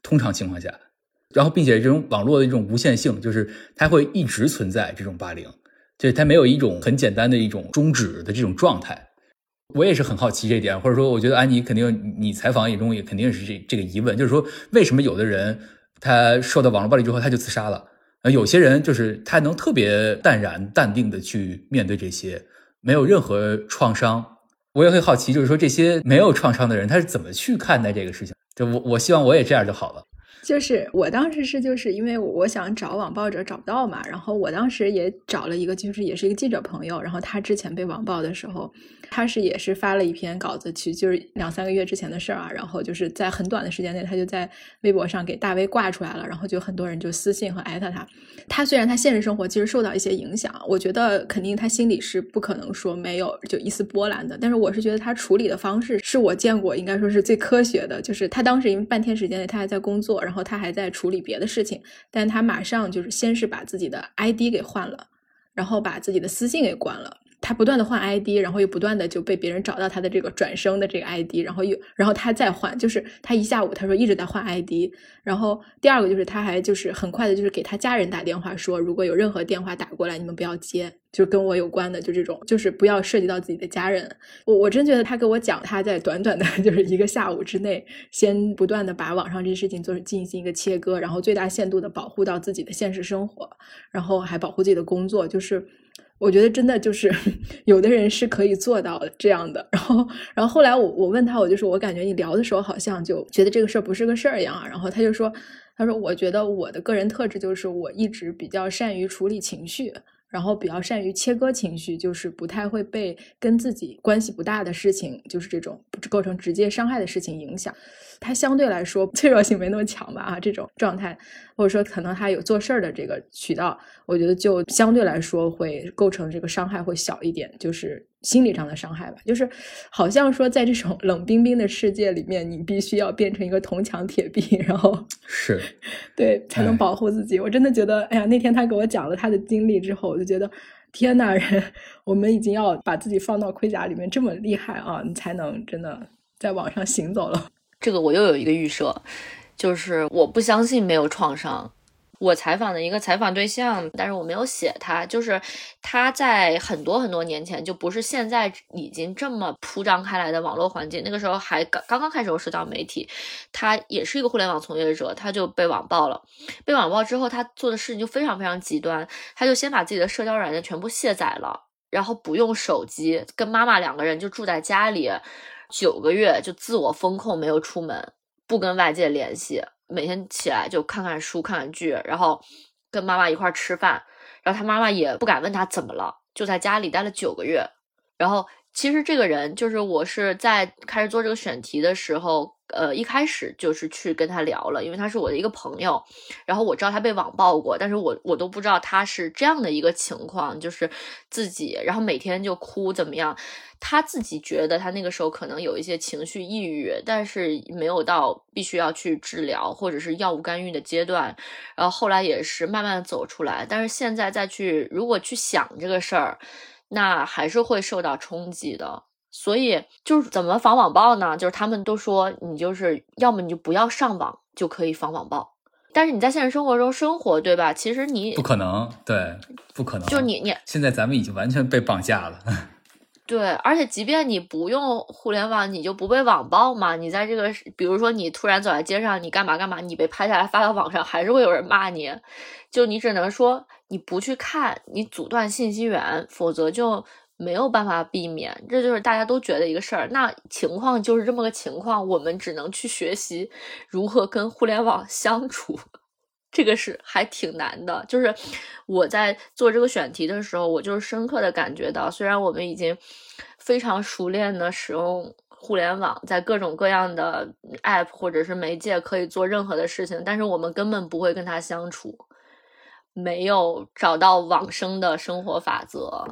通常情况下，然后并且这种网络的这种无限性，就是它会一直存在这种霸凌，就他没有一种很简单的一种终止的这种状态。我也是很好奇这点，或者说，我觉得安妮肯定你采访也中也肯定是这这个疑问，就是说为什么有的人。他受到网络暴力之后，他就自杀了。呃，有些人就是他能特别淡然、淡定的去面对这些，没有任何创伤。我也会好奇，就是说这些没有创伤的人，他是怎么去看待这个事情？就我，我希望我也这样就好了。就是我当时是就是因为我想找网暴者找不到嘛，然后我当时也找了一个，就是也是一个记者朋友，然后他之前被网暴的时候。他是也是发了一篇稿子，其实就是两三个月之前的事儿啊，然后就是在很短的时间内，他就在微博上给大 V 挂出来了，然后就很多人就私信和艾特他。他虽然他现实生活其实受到一些影响，我觉得肯定他心里是不可能说没有就一丝波澜的，但是我是觉得他处理的方式是我见过应该说是最科学的，就是他当时因为半天时间内他还在工作，然后他还在处理别的事情，但他马上就是先是把自己的 ID 给换了，然后把自己的私信给关了。他不断的换 ID，然后又不断的就被别人找到他的这个转生的这个 ID，然后又然后他再换，就是他一下午他说一直在换 ID，然后第二个就是他还就是很快的就是给他家人打电话说，如果有任何电话打过来，你们不要接，就跟我有关的就这种，就是不要涉及到自己的家人。我我真觉得他给我讲，他在短短的 就是一个下午之内，先不断的把网上这些事情做进行一个切割，然后最大限度的保护到自己的现实生活，然后还保护自己的工作，就是。我觉得真的就是 有的人是可以做到这样的。然后，然后后来我我问他，我就说，我感觉你聊的时候好像就觉得这个事儿不是个事儿一样。然后他就说，他说我觉得我的个人特质就是我一直比较善于处理情绪，然后比较善于切割情绪，就是不太会被跟自己关系不大的事情，就是这种构成直接伤害的事情影响。他相对来说脆弱性没那么强吧？啊，这种状态，或者说可能他有做事儿的这个渠道，我觉得就相对来说会构成这个伤害会小一点，就是心理上的伤害吧。就是好像说在这种 冷冰冰的世界里面，你必须要变成一个铜墙铁壁，然后是对才能保护自己。我真的觉得，哎呀，那天他给我讲了他的经历之后，我就觉得天呐，人 我们已经要把自己放到盔甲里面这么厉害啊，你才能真的在网上行走了。这个我又有一个预设，就是我不相信没有创伤。我采访的一个采访对象，但是我没有写他，就是他在很多很多年前，就不是现在已经这么铺张开来的网络环境，那个时候还刚刚刚开始有社交媒体，他也是一个互联网从业者，他就被网暴了。被网暴之后，他做的事情就非常非常极端，他就先把自己的社交软件全部卸载了，然后不用手机，跟妈妈两个人就住在家里。九个月就自我封控，没有出门，不跟外界联系，每天起来就看看书、看看剧，然后跟妈妈一块吃饭，然后他妈妈也不敢问他怎么了，就在家里待了九个月。然后其实这个人就是我是在开始做这个选题的时候。呃，一开始就是去跟他聊了，因为他是我的一个朋友，然后我知道他被网暴过，但是我我都不知道他是这样的一个情况，就是自己，然后每天就哭怎么样，他自己觉得他那个时候可能有一些情绪抑郁，但是没有到必须要去治疗或者是药物干预的阶段，然后后来也是慢慢走出来，但是现在再去如果去想这个事儿，那还是会受到冲击的。所以就是怎么防网暴呢？就是他们都说你就是要么你就不要上网就可以防网暴，但是你在现实生活中生活，对吧？其实你不可能，对，不可能。就你你现在咱们已经完全被绑架了。对，而且即便你不用互联网，你就不被网暴嘛？你在这个，比如说你突然走在街上，你干嘛干嘛，你被拍下来发到网上，还是会有人骂你。就你只能说你不去看，你阻断信息源，否则就。没有办法避免，这就是大家都觉得一个事儿。那情况就是这么个情况，我们只能去学习如何跟互联网相处。这个是还挺难的。就是我在做这个选题的时候，我就是深刻的感觉到，虽然我们已经非常熟练的使用互联网，在各种各样的 app 或者是媒介可以做任何的事情，但是我们根本不会跟它相处，没有找到往生的生活法则。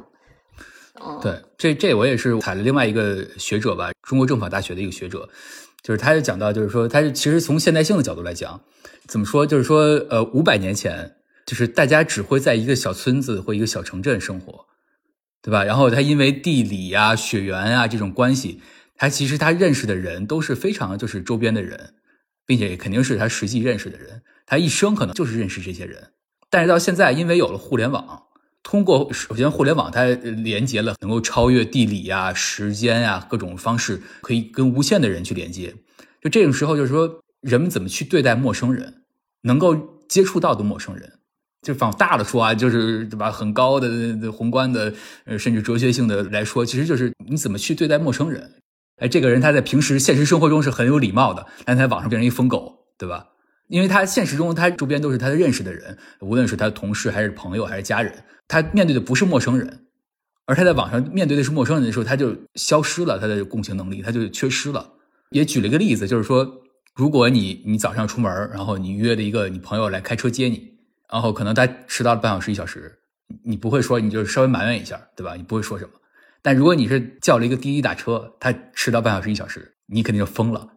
对，这这我也是采了另外一个学者吧，中国政法大学的一个学者，就是他就讲到，就是说，他其实从现代性的角度来讲，怎么说，就是说，呃，五百年前，就是大家只会在一个小村子或一个小城镇生活，对吧？然后他因为地理啊、血缘啊这种关系，他其实他认识的人都是非常就是周边的人，并且肯定是他实际认识的人，他一生可能就是认识这些人，但是到现在，因为有了互联网。通过首先，互联网它连接了，能够超越地理啊、时间啊各种方式，可以跟无限的人去连接。就这种时候，就是说人们怎么去对待陌生人，能够接触到的陌生人，就往大了说啊，就是对吧？很高的、宏观的，呃，甚至哲学性的来说，其实就是你怎么去对待陌生人。哎，这个人他在平时现实生活中是很有礼貌的，但在网上变成一疯狗，对吧？因为他现实中他周边都是他认识的人，无论是他的同事还是朋友还是家人。他面对的不是陌生人，而他在网上面对的是陌生人的时候，他就消失了他的共情能力，他就缺失了。也举了一个例子，就是说，如果你你早上出门，然后你约了一个你朋友来开车接你，然后可能他迟到了半小时一小时，你不会说你就稍微埋怨一下，对吧？你不会说什么。但如果你是叫了一个滴滴打车，他迟到半小时一小时，你肯定就疯了，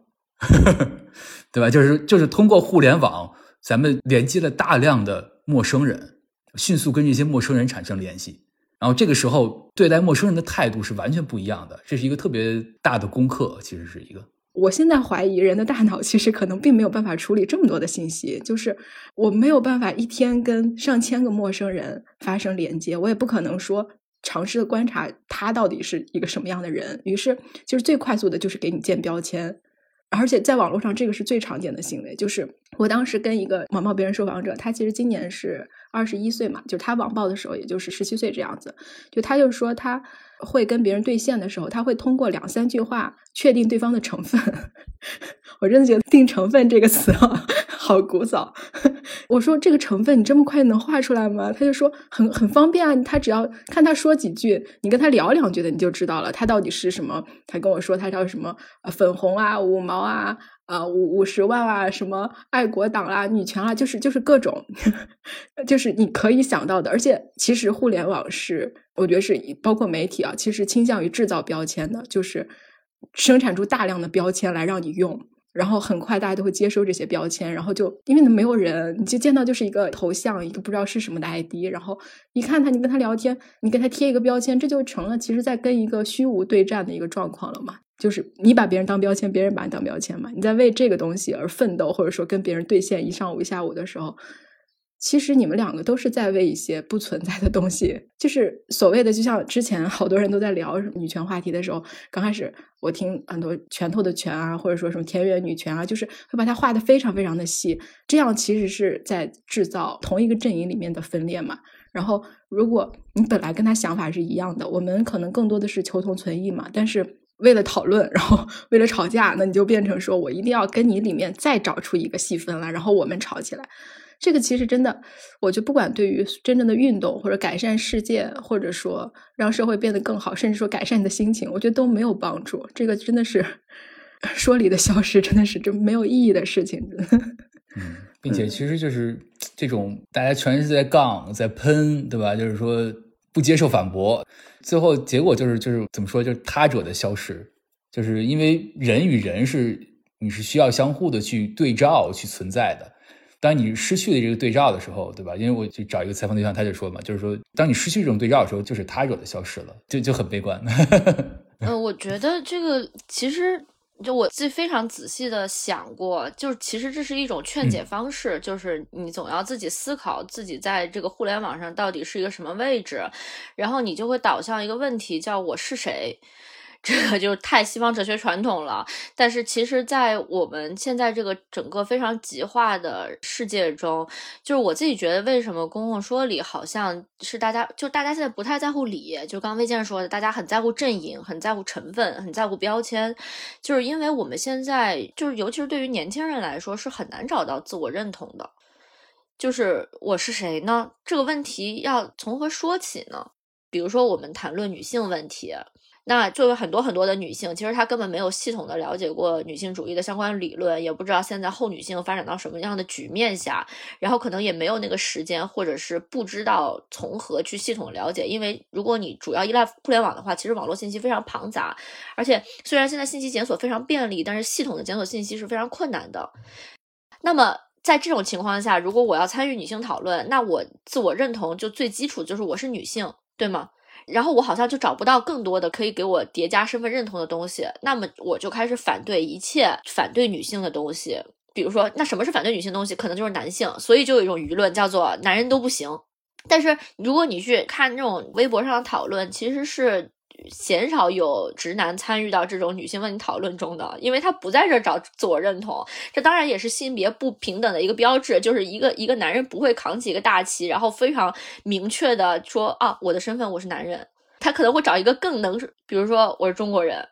对吧？就是就是通过互联网，咱们连接了大量的陌生人。迅速跟这些陌生人产生联系，然后这个时候对待陌生人的态度是完全不一样的，这是一个特别大的功课，其实是一个。我现在怀疑人的大脑其实可能并没有办法处理这么多的信息，就是我没有办法一天跟上千个陌生人发生连接，我也不可能说尝试的观察他到底是一个什么样的人，于是就是最快速的就是给你建标签。而且在网络上，这个是最常见的行为。就是我当时跟一个网暴别人受访者，他其实今年是二十一岁嘛，就是他网暴的时候，也就是十七岁这样子。就他就说他会跟别人对线的时候，他会通过两三句话确定对方的成分。我真的觉得“定成分”这个词啊。好古早，我说这个成分你这么快能画出来吗？他就说很很方便啊，他只要看他说几句，你跟他聊两句的，你就知道了他到底是什么。他跟我说他叫什么粉红啊、五毛啊、啊五五十万啊、什么爱国党啊、女权啊，就是就是各种，就是你可以想到的。而且其实互联网是，我觉得是包括媒体啊，其实倾向于制造标签的，就是生产出大量的标签来让你用。然后很快大家都会接收这些标签，然后就因为没有人，你就见到就是一个头像，一个不知道是什么的 ID，然后一看他，你跟他聊天，你给他贴一个标签，这就成了其实在跟一个虚无对战的一个状况了嘛？就是你把别人当标签，别人把你当标签嘛？你在为这个东西而奋斗，或者说跟别人对线一上午一下午的时候。其实你们两个都是在为一些不存在的东西，就是所谓的，就像之前好多人都在聊女权话题的时候，刚开始我听很多拳头的拳啊，或者说什么田园女权啊，就是会把它画的非常非常的细，这样其实是在制造同一个阵营里面的分裂嘛。然后如果你本来跟他想法是一样的，我们可能更多的是求同存异嘛，但是为了讨论，然后 为了吵架，那你就变成说我一定要跟你里面再找出一个细分来，然后我们吵起来。这个其实真的，我就不管对于真正的运动或者改善世界，或者说让社会变得更好，甚至说改善你的心情，我觉得都没有帮助。这个真的是 说理的消失，真的是这没有意义的事情。嗯，并且其实就是这种大家全是在杠在喷，对吧？就是说不接受反驳，最后结果就是就是怎么说，就是他者的消失，就是因为人与人是你是需要相互的去对照去存在的。当你失去了这个对照的时候，对吧？因为我去找一个采访对象，他就说嘛，就是说，当你失去这种对照的时候，就是他者的消失了，就就很悲观。呃，我觉得这个其实就我自己非常仔细的想过，就是其实这是一种劝解方式，就是你总要自己思考自己在这个互联网上到底是一个什么位置，然后你就会导向一个问题，叫我是谁。这个就是太西方哲学传统了，但是其实，在我们现在这个整个非常极化的世界中，就是我自己觉得，为什么公共说理好像是大家，就大家现在不太在乎理，就刚魏健说的，大家很在乎阵营，很在乎成分，很在乎标签，就是因为我们现在就是，尤其是对于年轻人来说，是很难找到自我认同的。就是我是谁呢？这个问题要从何说起呢？比如说，我们谈论女性问题。那作为很多很多的女性，其实她根本没有系统的了解过女性主义的相关理论，也不知道现在后女性发展到什么样的局面下，然后可能也没有那个时间，或者是不知道从何去系统了解。因为如果你主要依赖互联网的话，其实网络信息非常庞杂，而且虽然现在信息检索非常便利，但是系统的检索信息是非常困难的。那么在这种情况下，如果我要参与女性讨论，那我自我认同就最基础就是我是女性，对吗？然后我好像就找不到更多的可以给我叠加身份认同的东西，那么我就开始反对一切反对女性的东西。比如说，那什么是反对女性东西？可能就是男性，所以就有一种舆论叫做“男人都不行”。但是如果你去看那种微博上的讨论，其实是。鲜少有直男参与到这种女性问题讨论中的，因为他不在这找自我认同。这当然也是性别不平等的一个标志，就是一个一个男人不会扛起一个大旗，然后非常明确的说啊，我的身份我是男人。他可能会找一个更能，比如说我是中国人。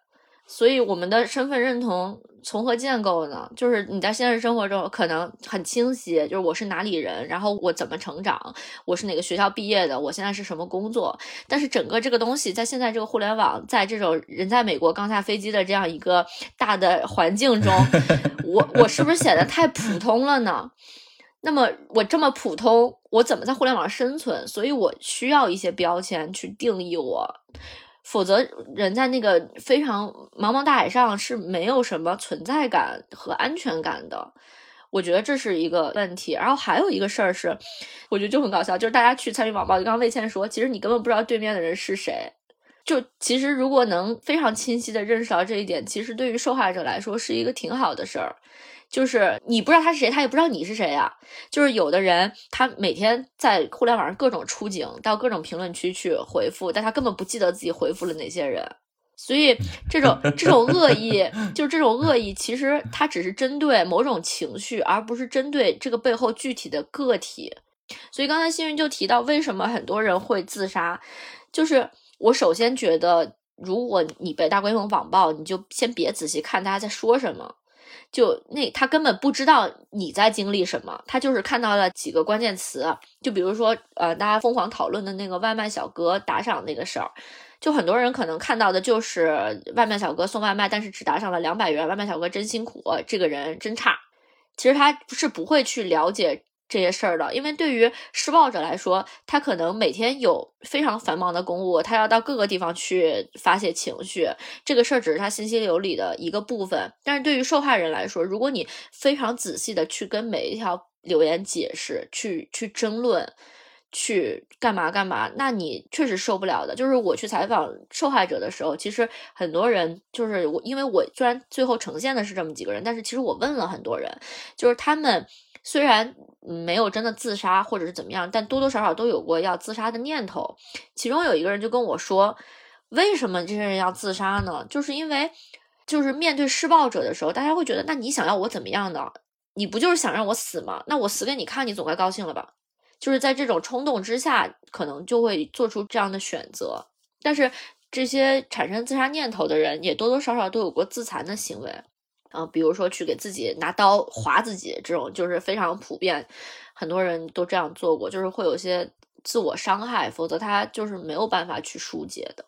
所以我们的身份认同从何建构呢？就是你在现实生活中可能很清晰，就是我是哪里人，然后我怎么成长，我是哪个学校毕业的，我现在是什么工作。但是整个这个东西在现在这个互联网，在这种人在美国刚下飞机的这样一个大的环境中，我我是不是显得太普通了呢？那么我这么普通，我怎么在互联网上生存？所以我需要一些标签去定义我。否则，人在那个非常茫茫大海上是没有什么存在感和安全感的。我觉得这是一个问题。然后还有一个事儿是，我觉得就很搞笑，就是大家去参与网暴，就刚刚魏倩说，其实你根本不知道对面的人是谁。就其实如果能非常清晰的认识到这一点，其实对于受害者来说是一个挺好的事儿。就是你不知道他是谁，他也不知道你是谁呀。就是有的人，他每天在互联网上各种出警，到各种评论区去回复，但他根本不记得自己回复了哪些人。所以这种这种恶意，就是这种恶意，其实它只是针对某种情绪，而不是针对这个背后具体的个体。所以刚才新云就提到，为什么很多人会自杀？就是我首先觉得，如果你被大规模网暴，你就先别仔细看大家在说什么。就那他根本不知道你在经历什么，他就是看到了几个关键词，就比如说呃，大家疯狂讨论的那个外卖小哥打赏那个事儿，就很多人可能看到的就是外卖小哥送外卖，但是只打赏了两百元，外卖小哥真辛苦，这个人真差。其实他是不会去了解。这些事儿的，因为对于施暴者来说，他可能每天有非常繁忙的公务，他要到各个地方去发泄情绪，这个事儿只是他信息流里的一个部分。但是对于受害人来说，如果你非常仔细的去跟每一条留言解释，去去争论，去干嘛干嘛，那你确实受不了的。就是我去采访受害者的时候，其实很多人就是我，因为我虽然最后呈现的是这么几个人，但是其实我问了很多人，就是他们。虽然没有真的自杀或者是怎么样，但多多少少都有过要自杀的念头。其中有一个人就跟我说：“为什么这些人要自杀呢？就是因为，就是面对施暴者的时候，大家会觉得，那你想要我怎么样呢？你不就是想让我死吗？那我死给你看，你总该高兴了吧？就是在这种冲动之下，可能就会做出这样的选择。但是这些产生自杀念头的人，也多多少少都有过自残的行为。”啊，比如说去给自己拿刀划自己，这种就是非常普遍，很多人都这样做过，就是会有些自我伤害，否则他就是没有办法去疏解的。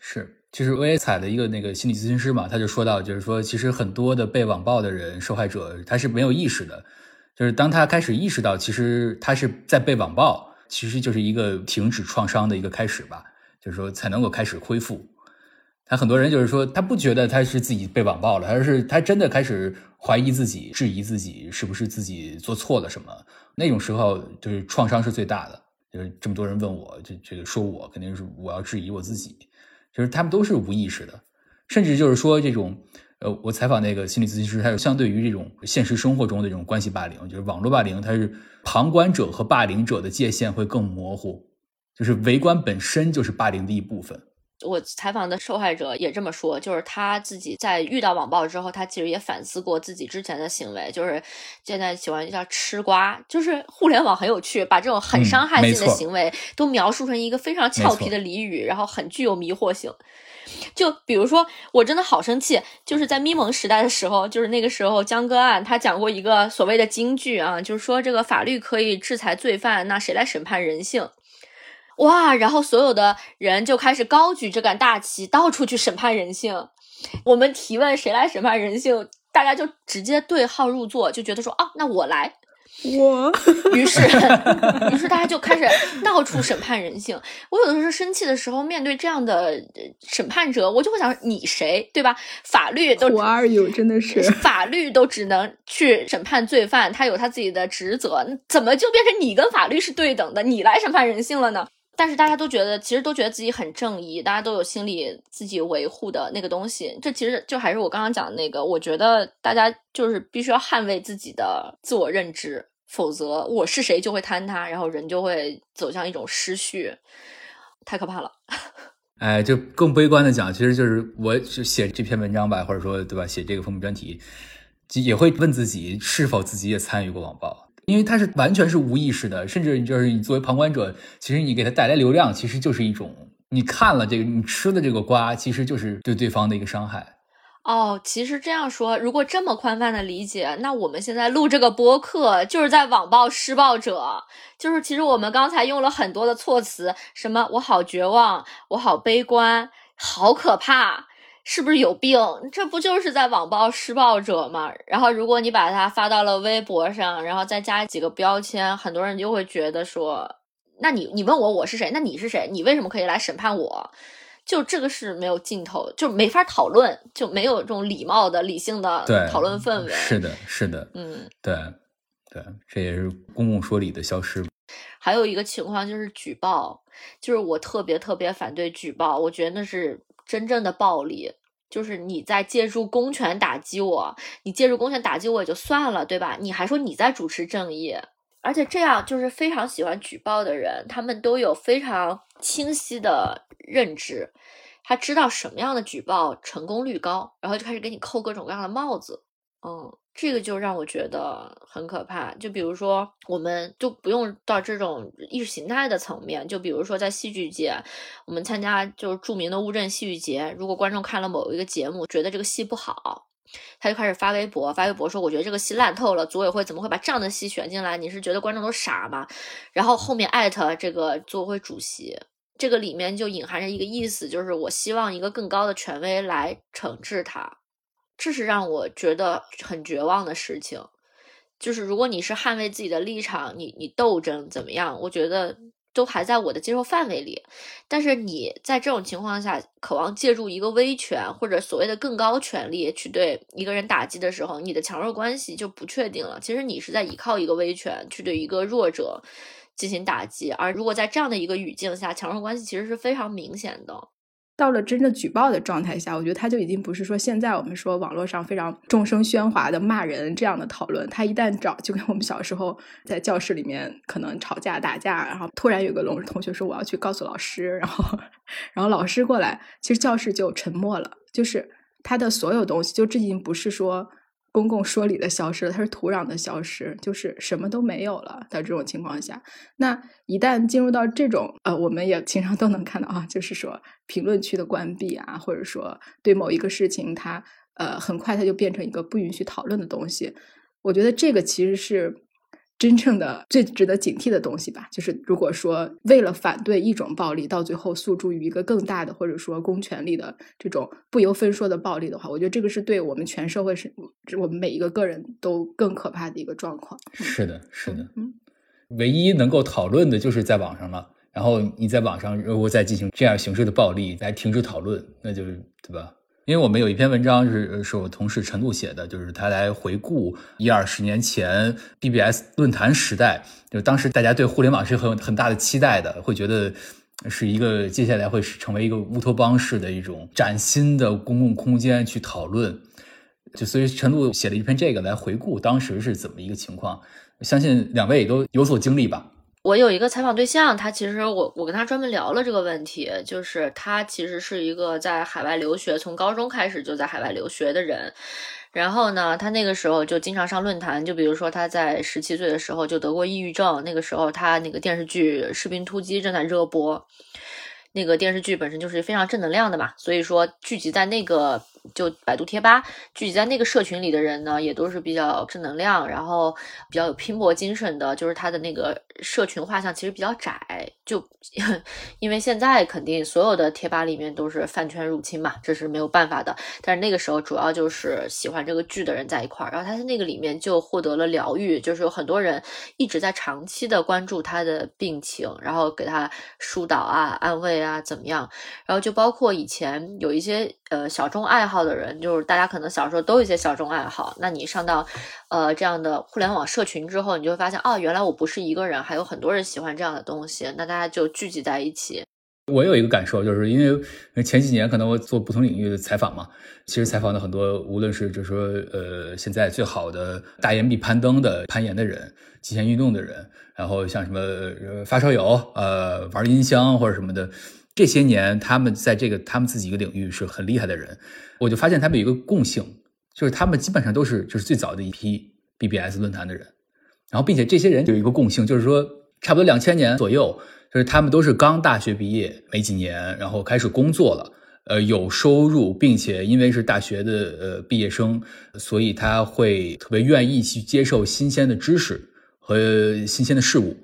是，其实我也采的一个那个心理咨询师嘛，他就说到，就是说其实很多的被网暴的人，受害者他是没有意识的，就是当他开始意识到，其实他是在被网暴，其实就是一个停止创伤的一个开始吧，就是说才能够开始恢复。他很多人就是说，他不觉得他是自己被网暴了，而是他真的开始怀疑自己、质疑自己是不是自己做错了什么。那种时候，就是创伤是最大的。就是这么多人问我，这这个说我肯定是我要质疑我自己。就是他们都是无意识的，甚至就是说这种，呃，我采访那个心理咨询师，他有相对于这种现实生活中的这种关系霸凌，就是网络霸凌，它是旁观者和霸凌者的界限会更模糊，就是围观本身就是霸凌的一部分。我采访的受害者也这么说，就是他自己在遇到网暴之后，他其实也反思过自己之前的行为，就是现在喜欢叫吃瓜，就是互联网很有趣，把这种很伤害性的行为都描述成一个非常俏皮的俚语，然后很具有迷惑性。就比如说，我真的好生气，就是在咪蒙时代的时候，就是那个时候江歌案他讲过一个所谓的金句啊，就是说这个法律可以制裁罪犯，那谁来审判人性？哇！然后所有的人就开始高举这杆大旗，到处去审判人性。我们提问谁来审判人性，大家就直接对号入座，就觉得说啊，那我来。我，于是，于是大家就开始到处审判人性。我有的时候生气的时候，面对这样的审判者，我就会想，你谁，对吧？法律都，Who are you？真的是，法律都只能去审判罪犯，他有他自己的职责，怎么就变成你跟法律是对等的，你来审判人性了呢？但是大家都觉得，其实都觉得自己很正义，大家都有心里自己维护的那个东西。这其实就还是我刚刚讲的那个，我觉得大家就是必须要捍卫自己的自我认知，否则我是谁就会坍塌，然后人就会走向一种失序，太可怕了。哎，就更悲观的讲，其实就是我写这篇文章吧，或者说对吧，写这个封面专题，也会问自己是否自己也参与过网暴。因为他是完全是无意识的，甚至就是你作为旁观者，其实你给他带来流量，其实就是一种你看了这个，你吃的这个瓜，其实就是对对方的一个伤害。哦，其实这样说，如果这么宽泛的理解，那我们现在录这个播客，就是在网暴施暴者，就是其实我们刚才用了很多的措辞，什么我好绝望，我好悲观，好可怕。是不是有病？这不就是在网暴施暴者吗？然后如果你把它发到了微博上，然后再加几个标签，很多人就会觉得说，那你你问我我是谁？那你是谁？你为什么可以来审判我？就这个是没有尽头，就没法讨论，就没有这种礼貌的、理性的讨论氛围。是的，是的，嗯，对，对，这也是公共说理的消失。还有一个情况就是举报，就是我特别特别反对举报，我觉得那是。真正的暴力就是你在借助公权打击我，你借助公权打击我也就算了，对吧？你还说你在主持正义，而且这样就是非常喜欢举报的人，他们都有非常清晰的认知，他知道什么样的举报成功率高，然后就开始给你扣各种各样的帽子，嗯。这个就让我觉得很可怕。就比如说，我们就不用到这种意识形态的层面。就比如说，在戏剧界，我们参加就是著名的乌镇戏剧节，如果观众看了某一个节目，觉得这个戏不好，他就开始发微博，发微博说：“我觉得这个戏烂透了，组委会怎么会把这样的戏选进来？你是觉得观众都傻吗？”然后后面艾特这个组委会主席，这个里面就隐含着一个意思，就是我希望一个更高的权威来惩治他。这是让我觉得很绝望的事情，就是如果你是捍卫自己的立场，你你斗争怎么样？我觉得都还在我的接受范围里。但是你在这种情况下，渴望借助一个威权或者所谓的更高权力去对一个人打击的时候，你的强弱关系就不确定了。其实你是在依靠一个威权去对一个弱者进行打击，而如果在这样的一个语境下，强弱关系其实是非常明显的。到了真正举报的状态下，我觉得他就已经不是说现在我们说网络上非常众声喧哗的骂人这样的讨论。他一旦找，就跟我们小时候在教室里面可能吵架打架，然后突然有个同学说我要去告诉老师，然后然后老师过来，其实教室就沉默了，就是他的所有东西，就这已经不是说。公共说理的消失了，它是土壤的消失，就是什么都没有了的这种情况下，那一旦进入到这种呃，我们也经常都能看到啊，就是说评论区的关闭啊，或者说对某一个事情，它呃很快它就变成一个不允许讨论的东西。我觉得这个其实是。真正的最值得警惕的东西吧，就是如果说为了反对一种暴力，到最后诉诸于一个更大的，或者说公权力的这种不由分说的暴力的话，我觉得这个是对我们全社会是，我们每一个个人都更可怕的一个状况。是的，是的，嗯，唯一能够讨论的就是在网上了，然后你在网上如果再进行这样形式的暴力来停止讨论，那就是对吧？因为我们有一篇文章是是我同事陈露写的，就是他来回顾一二十年前 BBS 论坛时代，就当时大家对互联网是很有很大的期待的，会觉得是一个接下来会成为一个乌托邦式的一种崭新的公共空间去讨论。就所以陈露写了一篇这个来回顾当时是怎么一个情况，相信两位也都有所经历吧。我有一个采访对象，他其实我我跟他专门聊了这个问题，就是他其实是一个在海外留学，从高中开始就在海外留学的人。然后呢，他那个时候就经常上论坛，就比如说他在十七岁的时候就得过抑郁症，那个时候他那个电视剧《士兵突击》正在热播，那个电视剧本身就是非常正能量的嘛，所以说聚集在那个就百度贴吧聚集在那个社群里的人呢，也都是比较正能量，然后比较有拼搏精神的。就是他的那个社群画像其实比较窄，就 因为现在肯定所有的贴吧里面都是饭圈入侵嘛，这是没有办法的。但是那个时候主要就是喜欢这个剧的人在一块儿，然后他在那个里面就获得了疗愈，就是有很多人一直在长期的关注他的病情，然后给他疏导啊、安慰。啊，怎么样？然后就包括以前有一些呃小众爱好的人，就是大家可能小时候都有一些小众爱好。那你上到呃这样的互联网社群之后，你就会发现，哦，原来我不是一个人，还有很多人喜欢这样的东西。那大家就聚集在一起。我有一个感受，就是因为前几年可能我做不同领域的采访嘛，其实采访的很多，无论是就是说呃现在最好的大岩壁攀登的攀岩的人，极限运动的人。然后像什么发烧友，呃，玩音箱或者什么的，这些年他们在这个他们自己一个领域是很厉害的人，我就发现他们有一个共性，就是他们基本上都是就是最早的一批 BBS 论坛的人，然后并且这些人有一个共性，就是说差不多两千年左右，就是他们都是刚大学毕业没几年，然后开始工作了，呃，有收入，并且因为是大学的呃毕业生，所以他会特别愿意去接受新鲜的知识。和新鲜的事物，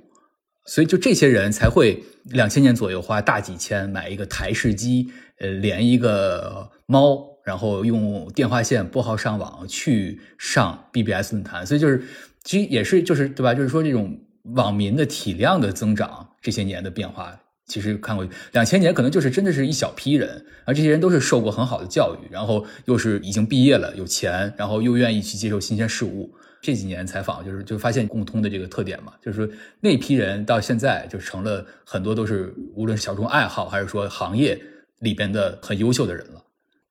所以就这些人才会两千年左右花大几千买一个台式机，呃，连一个猫，然后用电话线拨号上网去上 BBS 论坛。所以就是，其实也是就是对吧？就是说这种网民的体量的增长，这些年的变化，其实看过两千年可能就是真的是一小批人，而这些人都是受过很好的教育，然后又是已经毕业了，有钱，然后又愿意去接受新鲜事物。这几年采访就是就发现共通的这个特点嘛，就是说那批人到现在就成了很多都是无论是小众爱好还是说行业里边的很优秀的人了。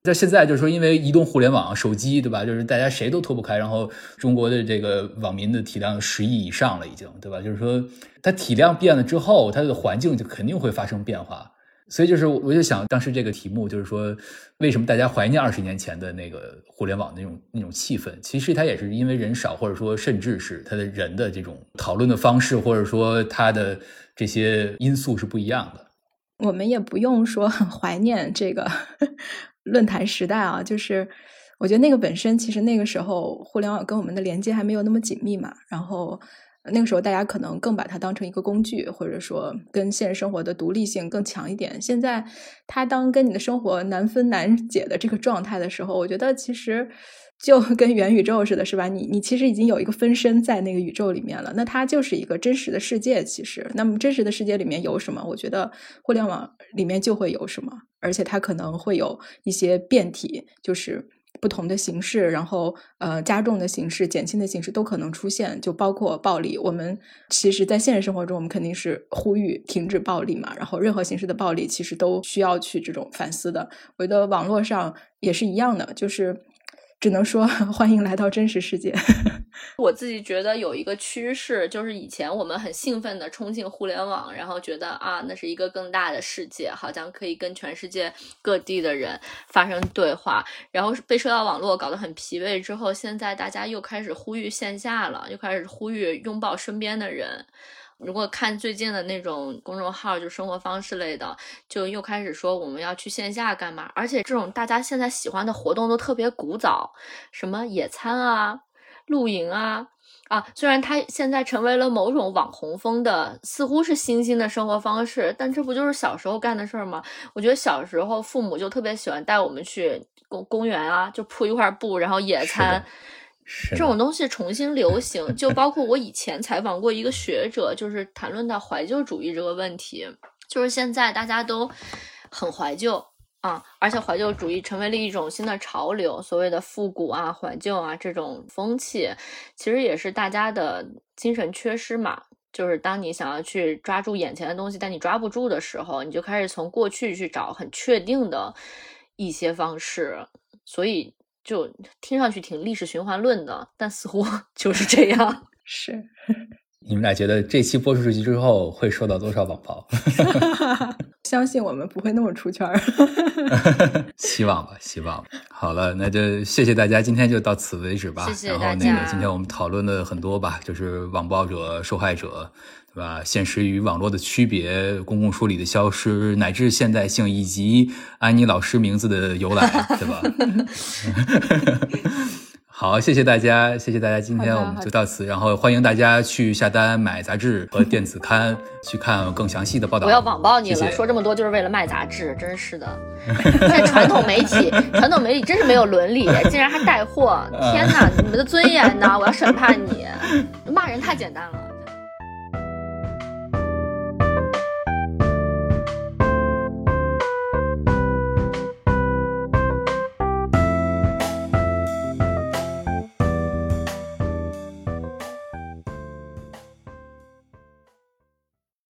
在现在就是说，因为移动互联网、手机，对吧？就是大家谁都脱不开。然后中国的这个网民的体量十亿以上了，已经，对吧？就是说它体量变了之后，它的环境就肯定会发生变化。所以就是，我就想当时这个题目就是说，为什么大家怀念二十年前的那个互联网那种那种气氛？其实它也是因为人少，或者说甚至是他的人的这种讨论的方式，或者说他的这些因素是不一样的。我们也不用说很怀念这个 论坛时代啊，就是我觉得那个本身其实那个时候互联网跟我们的连接还没有那么紧密嘛，然后。那个时候，大家可能更把它当成一个工具，或者说跟现实生活的独立性更强一点。现在，它当跟你的生活难分难解的这个状态的时候，我觉得其实就跟元宇宙似的，是吧？你你其实已经有一个分身在那个宇宙里面了，那它就是一个真实的世界。其实，那么真实的世界里面有什么？我觉得互联网里面就会有什么，而且它可能会有一些变体，就是。不同的形式，然后呃加重的形式、减轻的形式都可能出现，就包括暴力。我们其实，在现实生活中，我们肯定是呼吁停止暴力嘛。然后，任何形式的暴力，其实都需要去这种反思的。我觉得网络上也是一样的，就是。只能说 欢迎来到真实世界。我自己觉得有一个趋势，就是以前我们很兴奋的冲进互联网，然后觉得啊，那是一个更大的世界，好像可以跟全世界各地的人发生对话。然后被社交网络搞得很疲惫之后，现在大家又开始呼吁线下了，又开始呼吁拥抱身边的人。如果看最近的那种公众号，就生活方式类的，就又开始说我们要去线下干嘛？而且这种大家现在喜欢的活动都特别古早，什么野餐啊、露营啊啊。虽然它现在成为了某种网红风的，似乎是新兴的生活方式，但这不就是小时候干的事儿吗？我觉得小时候父母就特别喜欢带我们去公公园啊，就铺一块布，然后野餐。这种东西重新流行，就包括我以前采访过一个学者，就是谈论到怀旧主义这个问题，就是现在大家都很怀旧啊，而且怀旧主义成为了一种新的潮流，所谓的复古啊、怀旧啊这种风气，其实也是大家的精神缺失嘛。就是当你想要去抓住眼前的东西，但你抓不住的时候，你就开始从过去去找很确定的一些方式，所以。就听上去挺历史循环论的，但似乎 就是这样。是，你们俩觉得这期播出出去之后会收到多少网暴？相信我们不会那么出圈儿。希望吧，希望。好了，那就谢谢大家，今天就到此为止吧。谢谢大家。然后那个今天我们讨论了很多吧，就是网暴者、受害者。对吧？现实与网络的区别，公共梳理的消失，乃至现代性，以及安妮老师名字的由来，对吧？好，谢谢大家，谢谢大家，今天我们就到此，然后欢迎大家去下单买杂志和电子刊，去看更详细的报道。我要网暴你了，谢谢说这么多就是为了卖杂志，真是的。在传统媒体，传统媒体真是没有伦理，竟然还带货！天哪，你们的尊严呢？我要审判你！骂人太简单了。